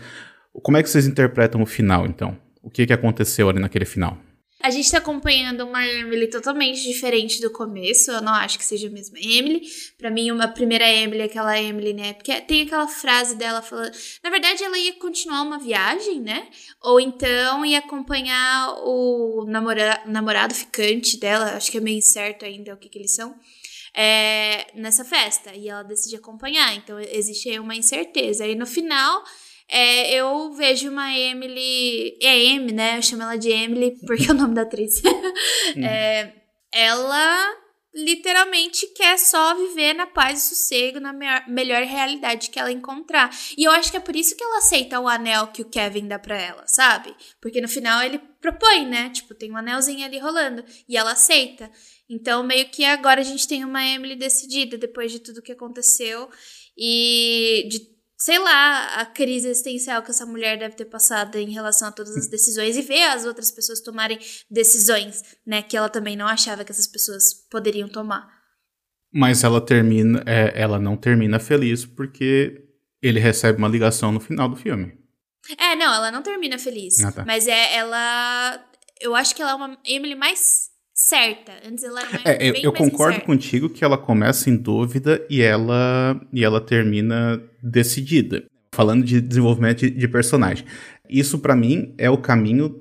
como é que vocês interpretam o final, então? O que, que aconteceu ali naquele final? A gente tá acompanhando uma Emily totalmente diferente do começo. Eu não acho que seja a mesma Emily. Pra mim, uma primeira Emily, é aquela Emily, né? Porque tem aquela frase dela falando. Na verdade, ela ia continuar uma viagem, né? Ou então ia acompanhar o namora... namorado ficante dela. Acho que é meio incerto ainda o que, que eles são. é, nessa festa. E ela decide acompanhar. Então existe aí uma incerteza. E no final. É, eu vejo uma Emily. É Amy, né? Eu chamo ela de Emily [laughs] porque é o nome da atriz. É, ela literalmente quer só viver na paz e sossego, na me- melhor realidade que ela encontrar. E eu acho que é por isso que ela aceita o anel que o Kevin dá pra ela, sabe? Porque no final ele propõe, né? Tipo, tem um anelzinho ali rolando. E ela aceita. Então, meio que agora a gente tem uma Emily decidida depois de tudo que aconteceu. E de sei lá, a crise existencial que essa mulher deve ter passado em relação a todas as decisões e ver as outras pessoas tomarem decisões, né, que ela também não achava que essas pessoas poderiam tomar. Mas ela termina, é, ela não termina feliz porque ele recebe uma ligação no final do filme. É, não, ela não termina feliz, Ah, tá. mas é ela, eu acho que ela é uma Emily mais certa. Antes ela era É, eu, concordo incerta. contigo que ela começa em dúvida e ela, e ela termina decidida. Falando de desenvolvimento de, de personagem. Isso, pra mim, é o caminho.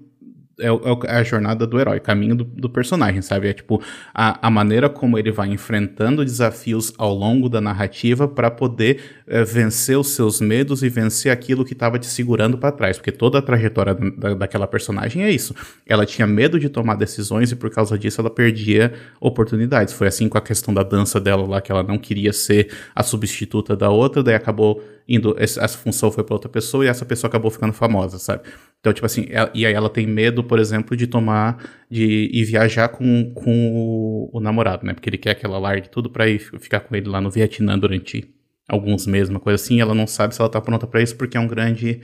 É, é é a jornada do herói, caminho do, do personagem, sabe? É tipo a, a maneira como ele vai enfrentando desafios ao longo da narrativa pra poder eh, vencer os seus medos e vencer aquilo que tava te segurando pra trás. Porque toda a trajetória da- daquela personagem é isso. Ela tinha medo de tomar decisões e por causa disso ela perdia oportunidades. Foi assim com a questão da dança dela lá, que ela não queria ser a substituta da outra, daí acabou indo, essa função foi pra outra pessoa e essa pessoa acabou ficando famosa, sabe? Então, tipo assim, ela- e aí ela tem medo, por exemplo, de tomar, de ir viajar com, com o, o namorado, né? Porque ele quer que ela largue tudo pra ir ficar com ele lá no Vietnã durante alguns meses, uma coisa assim, ela não sabe se ela tá pronta pra isso, porque é um grande,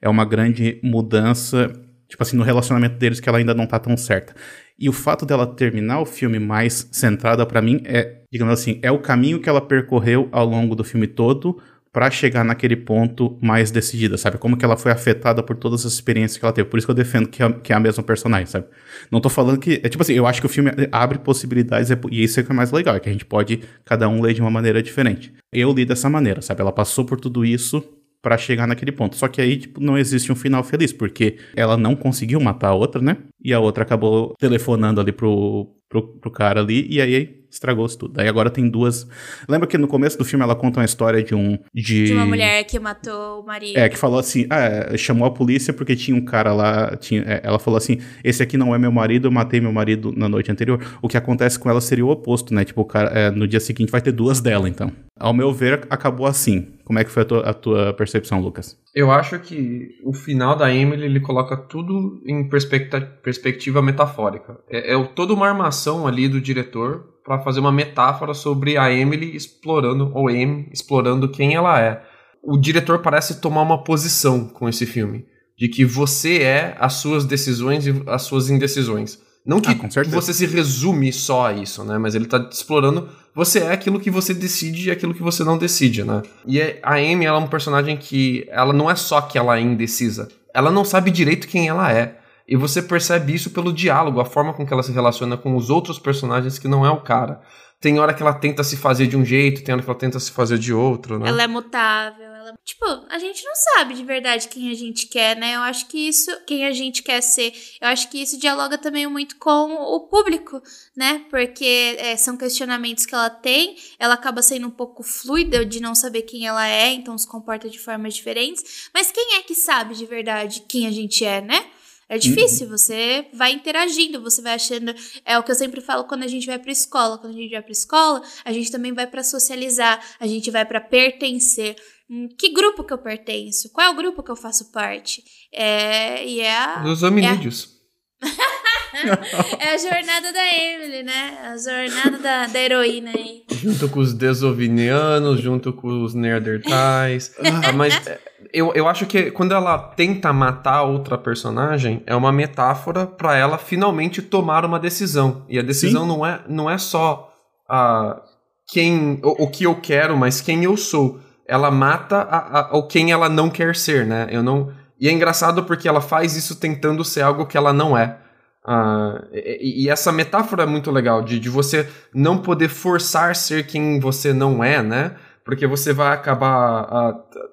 é uma grande mudança, tipo assim, no relacionamento deles que ela ainda não tá tão certa. E o fato dela terminar o filme mais centrada pra mim é, digamos assim, é o caminho que ela percorreu ao longo do filme todo pra chegar naquele ponto mais decidida, sabe? Como que ela foi afetada por todas as experiências que ela teve. Por isso que eu defendo que é, que é a mesma personagem, sabe? Não tô falando que. É tipo assim, eu acho que o filme abre possibilidades, é- e isso é que é mais legal, é que a gente pode, cada um ler de uma maneira diferente. Eu li dessa maneira, sabe? Ela passou por tudo isso pra chegar naquele ponto. Só que aí, tipo, não existe um final feliz, porque ela não conseguiu matar a outra, né? E a outra acabou telefonando ali pro, pro, pro cara ali, e aí estragou-se tudo. Aí agora tem duas. Lembra que no começo do filme ela conta uma história de um. De, De uma mulher que matou o marido. É, que falou assim, ah, é, chamou a polícia porque tinha um cara lá, tinha, é, ela falou assim, esse aqui não é meu marido, eu matei meu marido na noite anterior. O que acontece com ela seria o oposto, né? Tipo, o cara, é, no dia seguinte vai ter duas dela, então. Ao meu ver, acabou assim. Como é que foi a tua, a tua percepção, Lucas? Eu acho que o final da Emily ele coloca tudo em perspectiva metafórica. É, é toda uma armação ali do diretor para fazer uma metáfora sobre a Emily explorando, ou Amy explorando quem ela é. O diretor parece tomar uma posição com esse filme, de que você é as suas decisões e as suas indecisões. Não que Ah, certeza. você se resume só a isso, né? Mas ele tá explorando. Você é aquilo que você decide e aquilo que você não decide, né? E é- a Amy, ela é um personagem que. Ela não é só que ela é indecisa. Ela não sabe direito quem ela é. E você percebe isso pelo diálogo, a forma com que ela se relaciona com os outros personagens que não é o cara. Tem hora que ela tenta se fazer de um jeito, tem hora que ela tenta se fazer de outro, né? Ela é mutável. Ela... Tipo, a gente não sabe de verdade quem a gente quer, né? Eu acho que isso, quem a gente quer ser, eu acho que isso dialoga também muito com o público, né? Porque é, são questionamentos que ela tem, ela acaba sendo um pouco fluida de não saber quem ela é, então se comporta de formas diferentes. Mas quem é que sabe de verdade quem a gente é, né? É difícil, você vai interagindo, você vai achando. É o que eu sempre falo quando a gente vai pra escola. Quando a gente vai pra escola, a gente também vai pra socializar, a gente vai pra pertencer. hum, que grupo que eu pertenço? Qual é o grupo que eu faço parte? É, e é a, Dos hominídeos. é a jornada da Emily, né? A jornada da, da heroína aí. Junto com os desovinianos, junto com os neandertais. Ah, mas é, eu, eu acho que quando ela tenta matar outra personagem, é uma metáfora para ela finalmente tomar uma decisão. E a decisão não é, não é só a quem o, o, que eu quero, mas quem eu sou. Ela mata a, a, o quem ela não quer ser, né? Eu não. E é engraçado porque ela faz isso tentando ser algo que ela não é. Uh, e, e, essa metáfora é muito legal, de, de você não poder forçar ser quem você não é, né? Porque você vai acabar. Uh.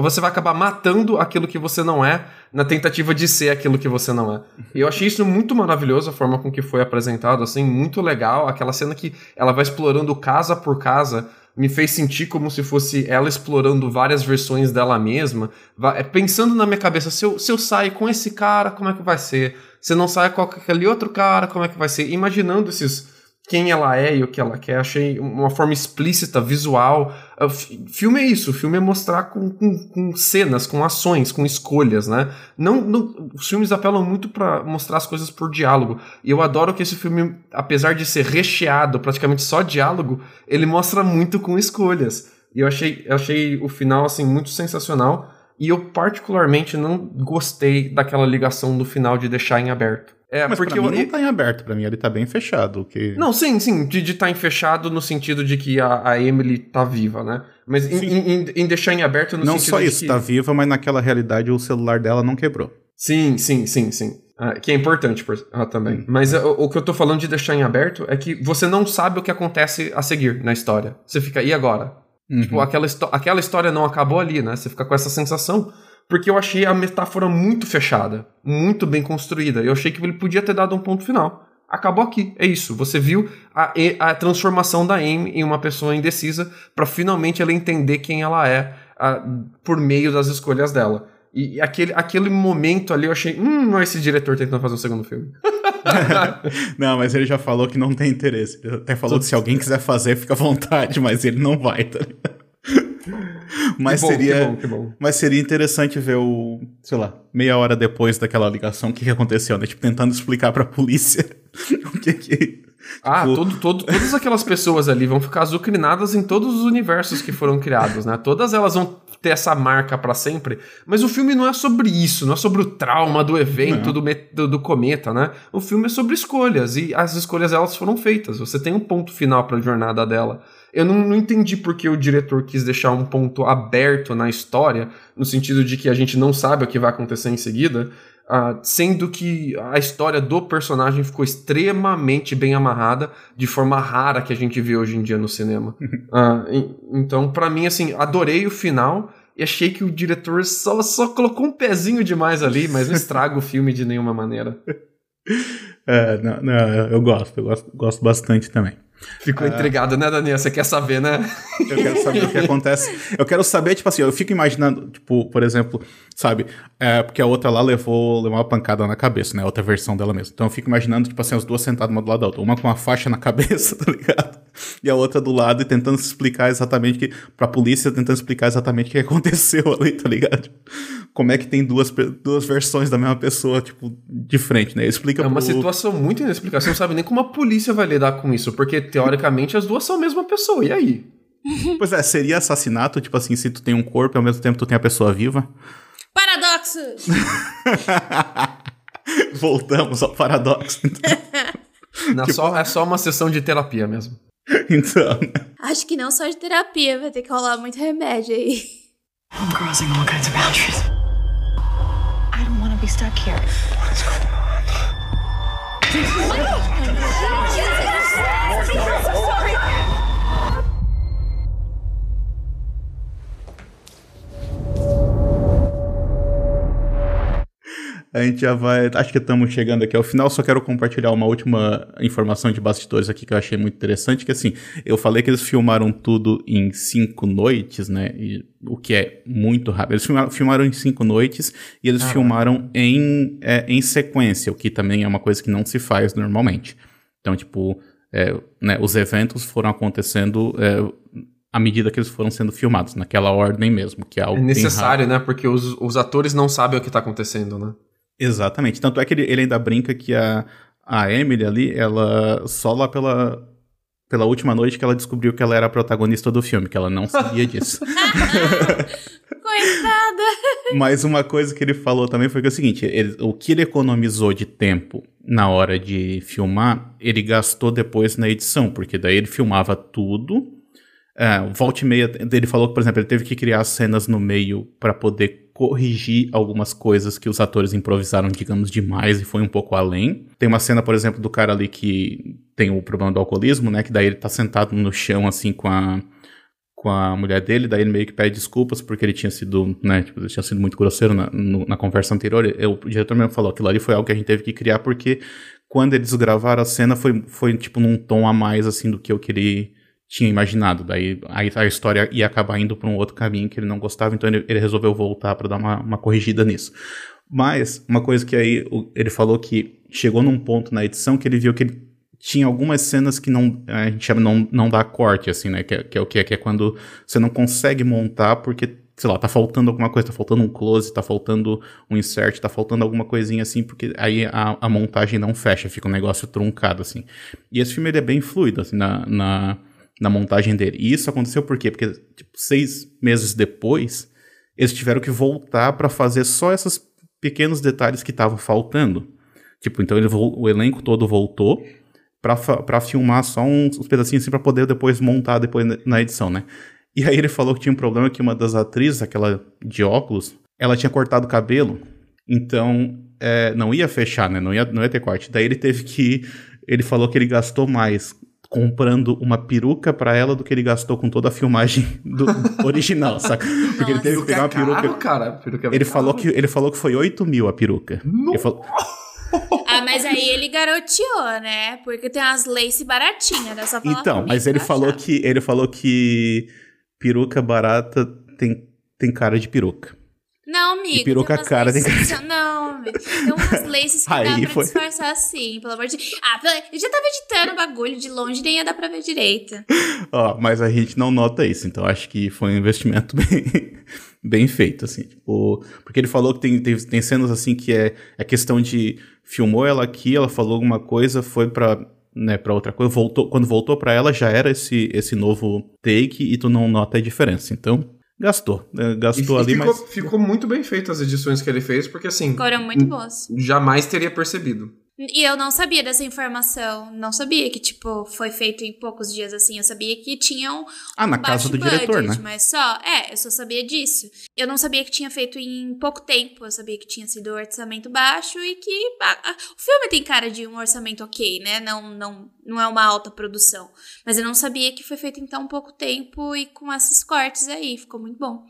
Você vai acabar matando aquilo que você não é na tentativa de ser aquilo que você não é. E eu achei isso muito maravilhoso, a forma com que foi apresentado, assim, muito legal. Aquela cena que ela vai explorando casa por casa me fez sentir como se fosse ela explorando várias versões dela mesma, é, pensando na minha cabeça, se eu, se eu sair com esse cara, como é que vai ser? Se não sai com aquele outro cara, como é que vai ser? Imaginando esses quem ela é e o que ela quer. Achei uma forma explícita, visual. O filme é isso, filme é mostrar com, com, com cenas, com ações, com escolhas, né? Não, não os filmes apelam muito para mostrar as coisas por diálogo. E eu adoro que esse filme, apesar de ser recheado, praticamente só diálogo, ele mostra muito com escolhas. E eu achei, eu achei o final, assim, muito sensacional. E eu particularmente não gostei daquela ligação do final de deixar em aberto. É, Mas porque pra mim eu, não tá em aberto, pra mim ele tá bem fechado. Que... Não, sim, sim, de estar tá em fechado no sentido de que a, a Emily tá viva, né? Mas em, em, em, deixar em aberto no não sentido Não só isso, que... tá viva, mas naquela realidade o celular dela não quebrou. Sim, sim, sim, sim. Ah, que é importante ah, também. Hum. Mas o, o, que eu tô falando de deixar em aberto é que você não sabe o que acontece a seguir na história. Você fica, e agora? Uhum. Tipo, aquela, aquela história não acabou ali, né? Você fica com essa sensação porque eu achei a metáfora muito fechada, muito bem construída. Eu achei que ele podia ter dado um ponto final. Acabou aqui, é isso. Você viu a, a transformação da Amy em uma pessoa indecisa para finalmente ela entender quem ela é a, por meio das escolhas dela. E aquele, aquele momento ali eu achei, hum, é esse diretor tentando fazer um segundo filme. [laughs] não, mas ele já falou que não tem interesse. Ele até falou que se alguém quiser fazer, fica à vontade, mas ele não vai, tá ligado? [laughs] mas bom, seria, que bom, que bom. mas seria interessante ver o, sei lá, meia hora depois daquela ligação, o que, que aconteceu, né? Tipo, tentando explicar pra polícia [laughs] o que que... Ah, tipo... todo, todo, todas aquelas pessoas ali vão ficar azucrinadas em todos os universos que foram criados, né? Todas elas vão ter essa marca para sempre. Mas o filme não é sobre isso, não é sobre o trauma do evento do, do, do, cometa, né? O filme é sobre escolhas e as escolhas elas foram feitas. Você tem um ponto final para a jornada dela. Eu não, não entendi porque o diretor quis deixar um ponto aberto na história, no sentido de que a gente não sabe o que vai acontecer em seguida, uh, sendo que a história do personagem ficou extremamente bem amarrada, de forma rara que a gente vê hoje em dia no cinema. uh, [laughs] então, para mim, assim, adorei o final e achei que o diretor só, só colocou um pezinho demais ali, mas não estraga o filme de nenhuma maneira. [laughs] É, não, não, eu gosto, eu gosto, gosto bastante também. Ficou ah. intrigado, né, Daniel? Você quer saber, né? Eu quero saber o que acontece. Eu quero saber, tipo assim, eu fico imaginando, tipo, por exemplo, sabe? É, porque a outra lá levou, levou uma pancada na cabeça, né? Outra versão dela mesma. Então eu fico imaginando, tipo assim, as duas sentadas uma do lado da outra. Uma com uma faixa na cabeça, [laughs] tá ligado? E a outra do lado e tentando explicar exatamente que. Pra polícia, tentando explicar exatamente o que aconteceu [laughs] ali, tá ligado? Como é que tem duas, duas versões da mesma pessoa, tipo, de frente, né? Explica É uma pro... situação muito inexplicável. Você não sabe nem como a polícia vai lidar com isso, porque teoricamente as duas são a mesma pessoa. E aí? [laughs] Pois é, seria assassinato, tipo assim, se tu tem um corpo e ao mesmo tempo tu tem a pessoa viva? Paradoxos! [laughs] Voltamos ao paradoxo. Então. [laughs] Não, tipo... só, é só uma sessão de terapia mesmo. Então. Acho que não só de terapia, vai ter que rolar muito remédio aí. I'm crossing all kinds of boundaries. I don't want to be stuck here. Jesus! Oh my God! Jesus! I'm so sorry! A gente já vai. Acho que estamos chegando aqui ao final. Só quero compartilhar uma última informação de bastidores aqui que eu achei muito interessante. Que assim, eu falei que eles filmaram tudo em cinco noites, né? E, o que é muito rápido. Eles filmaram, filmaram em cinco noites e eles ah, filmaram em, é, em sequência, o que também é uma coisa que não se faz normalmente. Então, tipo, é, né, os eventos foram acontecendo. É, à medida que eles foram sendo filmados, naquela ordem mesmo, que é algo É necessário, né? Porque os, os atores não sabem o que tá acontecendo, né? Exatamente. Tanto é que ele, ele ainda brinca que a, a Emily ali, ela só lá pela, pela última noite que ela descobriu que ela era a protagonista do filme, que ela não sabia disso. [laughs] Coitada! Mas uma coisa que ele falou também foi que é o seguinte: ele- o que ele economizou de tempo na hora de filmar, ele gastou depois na edição, porque daí ele filmava tudo. É, volta e meia, ele falou que, por exemplo, ele teve que criar cenas no meio para poder corrigir algumas coisas que os atores improvisaram, digamos, demais e foi um pouco além. Tem uma cena, por exemplo, do cara ali que tem o problema do alcoolismo, né? Que daí ele tá sentado no chão, assim, com a, com a mulher dele, daí ele meio que pede desculpas porque ele tinha sido, né, tipo, tinha sido muito grosseiro na, no- na conversa anterior. E o diretor mesmo falou aquilo ali foi algo que a gente teve que criar porque quando eles gravaram a cena foi, foi tipo, num tom a mais, assim, do que eu queria tinha imaginado. Daí a, a história ia acabar indo para um outro caminho que ele não gostava, então ele, ele resolveu voltar para dar uma, uma corrigida nisso. Mas, uma coisa que aí ele falou que chegou num ponto na edição que ele viu que ele tinha algumas cenas que não, a gente chama não, não dá corte, assim, né? Que, é- que é o que? Que é quando você não consegue montar porque, sei lá, tá faltando alguma coisa, tá faltando um close, tá faltando um insert, tá faltando alguma coisinha assim, porque aí a, a montagem não fecha, fica um negócio truncado, assim. E esse filme ele é bem fluido, assim, na, na, na montagem dele. E isso aconteceu por quê? Porque, tipo, seis meses depois, eles tiveram que voltar pra fazer só esses pequenos detalhes que estavam faltando. Tipo, então ele, o elenco todo voltou pra filmar só uns, uns pedacinhos assim pra poder depois montar depois na edição, né? E aí ele falou que tinha um problema que uma das atrizes, aquela de óculos, ela tinha cortado o cabelo, então é, não ia fechar, né? Não ia, não ia ter corte. Daí ele teve que. Ele falou que ele gastou mais comprando uma peruca pra ela do que ele gastou com toda a filmagem do [laughs] original, saca? Porque ele teve que pegar uma peruca. caro, cara. Peruca é Ele caro. falou, que, ele falou que foi 8 mil a peruca. Ele falou, [laughs] Ah, mas aí ele garoteou, né? Porque tem umas lace baratinhas, né? Só falar então, comigo, mas ele falou que ele falou que peruca barata tem, tem cara de peruca. Não, amigo. E peruca tem cara tem laces- cara Não, amigo. Tem umas laces que Aí dá pra foi. disfarçar assim, pelo amor de Ah, eu já tava editando o bagulho de longe, nem ia dar pra ver direito. Ó, mas a gente não nota isso, então acho que foi um investimento [laughs] bem, bem feito, assim. Tipo, porque ele falou que tem, tem, tem cenas assim que é, é questão de filmou ela aqui, ela falou alguma coisa, foi pra, né, pra outra coisa, voltou, quando voltou pra ela já era esse, esse novo take e tu não nota a diferença. Então, gastou, né, E, gastou e ali, ficou, mas ficou muito bem feito as edições que ele fez, porque assim, Foram muito boas. jamais teria percebido. E eu não sabia dessa informação. Não sabia que, tipo, foi feito em poucos dias assim. Eu sabia que tinham Ah, na um casa do diretor, budget, né? Mas só, é, eu só sabia disso. Eu não sabia que tinha feito em pouco tempo. Eu sabia que tinha sido orçamento baixo e que a- a- o filme tem cara de um orçamento ok, né? Não, não, não é uma alta produção. Mas eu não sabia que foi feito em tão pouco tempo e com esses cortes aí. Ficou muito bom.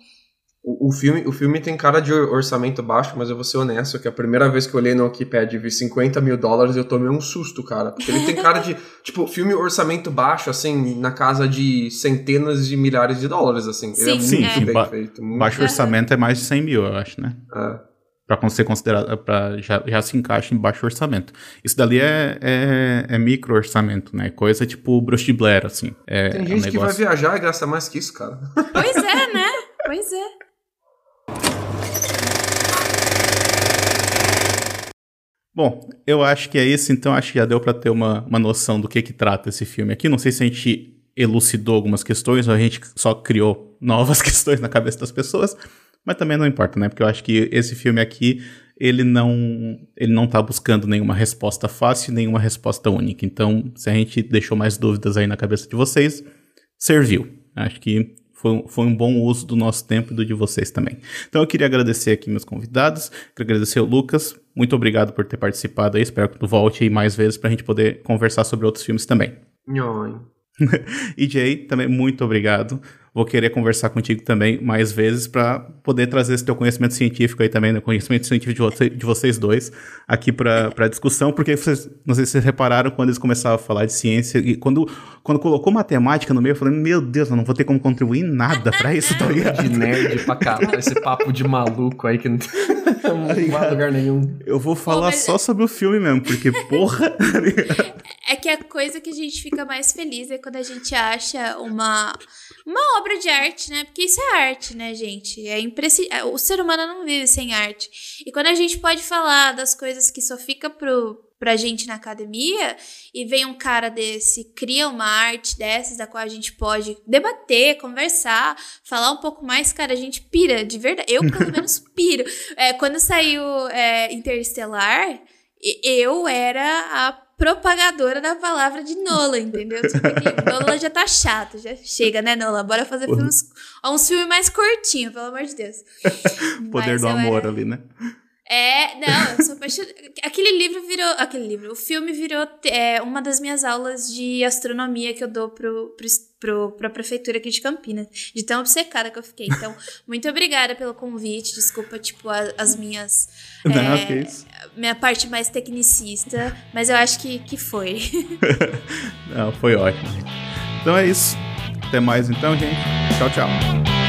O, o filme, o filme tem cara de or- orçamento baixo, mas eu vou ser honesto, que a primeira vez que eu olhei no Wikipedia e vi 50 mil dólares, eu tomei um susto, cara. Porque ele tem cara de, [laughs] tipo, filme orçamento baixo, assim, na casa de centenas de milhares de dólares, assim. ele é Sim, muito sim, bem ba- feito. Muito baixo orçamento é mais de 100 mil, eu acho, né? É. Pra ser considerado, pra, já, já se encaixa em baixo orçamento. Isso dali é, é, é micro orçamento, né? Coisa tipo Bruce de Blair, assim. É, Tem é um gente que vai negócio- viajar e gasta mais que isso, cara. Pois é, né? [laughs] Pois é. Bom, eu acho que é isso, então acho que já deu pra ter uma, uma noção do que que trata esse filme aqui. Não sei se a gente elucidou algumas questões ou a gente só criou [laughs] novas questões na cabeça das pessoas, mas também não importa, né? Porque eu acho que esse filme aqui, ele não, ele não tá buscando nenhuma resposta fácil, nenhuma resposta única. Então, se a gente deixou mais dúvidas aí na cabeça de vocês, serviu. Acho que foi, foi um bom uso do nosso tempo e do de vocês também. Então eu queria agradecer aqui meus convidados, queria agradecer o Lucas, muito obrigado por ter participado aí, espero que tu volte aí mais vezes pra gente poder conversar sobre outros filmes também. Nhoi. [laughs] E Jay, também muito obrigado. Vou querer conversar contigo também mais vezes para poder trazer esse teu conhecimento científico aí também, né? conhecimento científico de, você- de vocês dois aqui para a discussão, porque vocês, não sei se vocês repararam quando eles começaram a falar de ciência e quando, quando colocou matemática no meio, eu falei, meu Deus, eu não vou ter como contribuir em nada para isso, tá ligado? De nerd pra caralho, esse papo de maluco aí que não, [laughs] [laughs] não vai a lugar nenhum. Eu vou falar mas- só sobre o filme mesmo, porque porra. [laughs] É que a coisa que a gente fica mais feliz é quando a gente acha uma, uma obra de arte, né? Porque isso é arte, né, gente? É imprescindível. O ser humano não vive sem arte. E quando a gente pode falar das coisas que só fica pro, pra gente na academia e vem um cara desse, cria uma arte dessas da qual a gente pode debater, conversar, falar um pouco mais, cara, a gente pira, de verdade. Eu, pelo [laughs] menos, piro. É, quando saiu é, Interestelar, eu era a propagadora da palavra de Nola, entendeu? Tipo, [laughs] Nola já tá chato, já chega, né, Nola? Bora fazer filmes, uns filmes mais curtinhos, pelo amor de Deus. [laughs] Poder Mas do amor era- ali, né? É, não, eu sou apaixonada. [laughs] Aquele livro virou. Aquele livro, o filme virou é, uma das minhas aulas de astronomia que eu dou pro, pro, pro, pra prefeitura aqui de Campinas. De tão obcecada que eu fiquei. Então, [laughs] muito obrigada pelo convite. Desculpa, tipo, a- as minhas. Não, é, que isso. minha parte mais tecnicista, mas eu acho que, que foi. [laughs] Não, foi ótimo. Então é isso. Até mais então, gente. Tchau, tchau.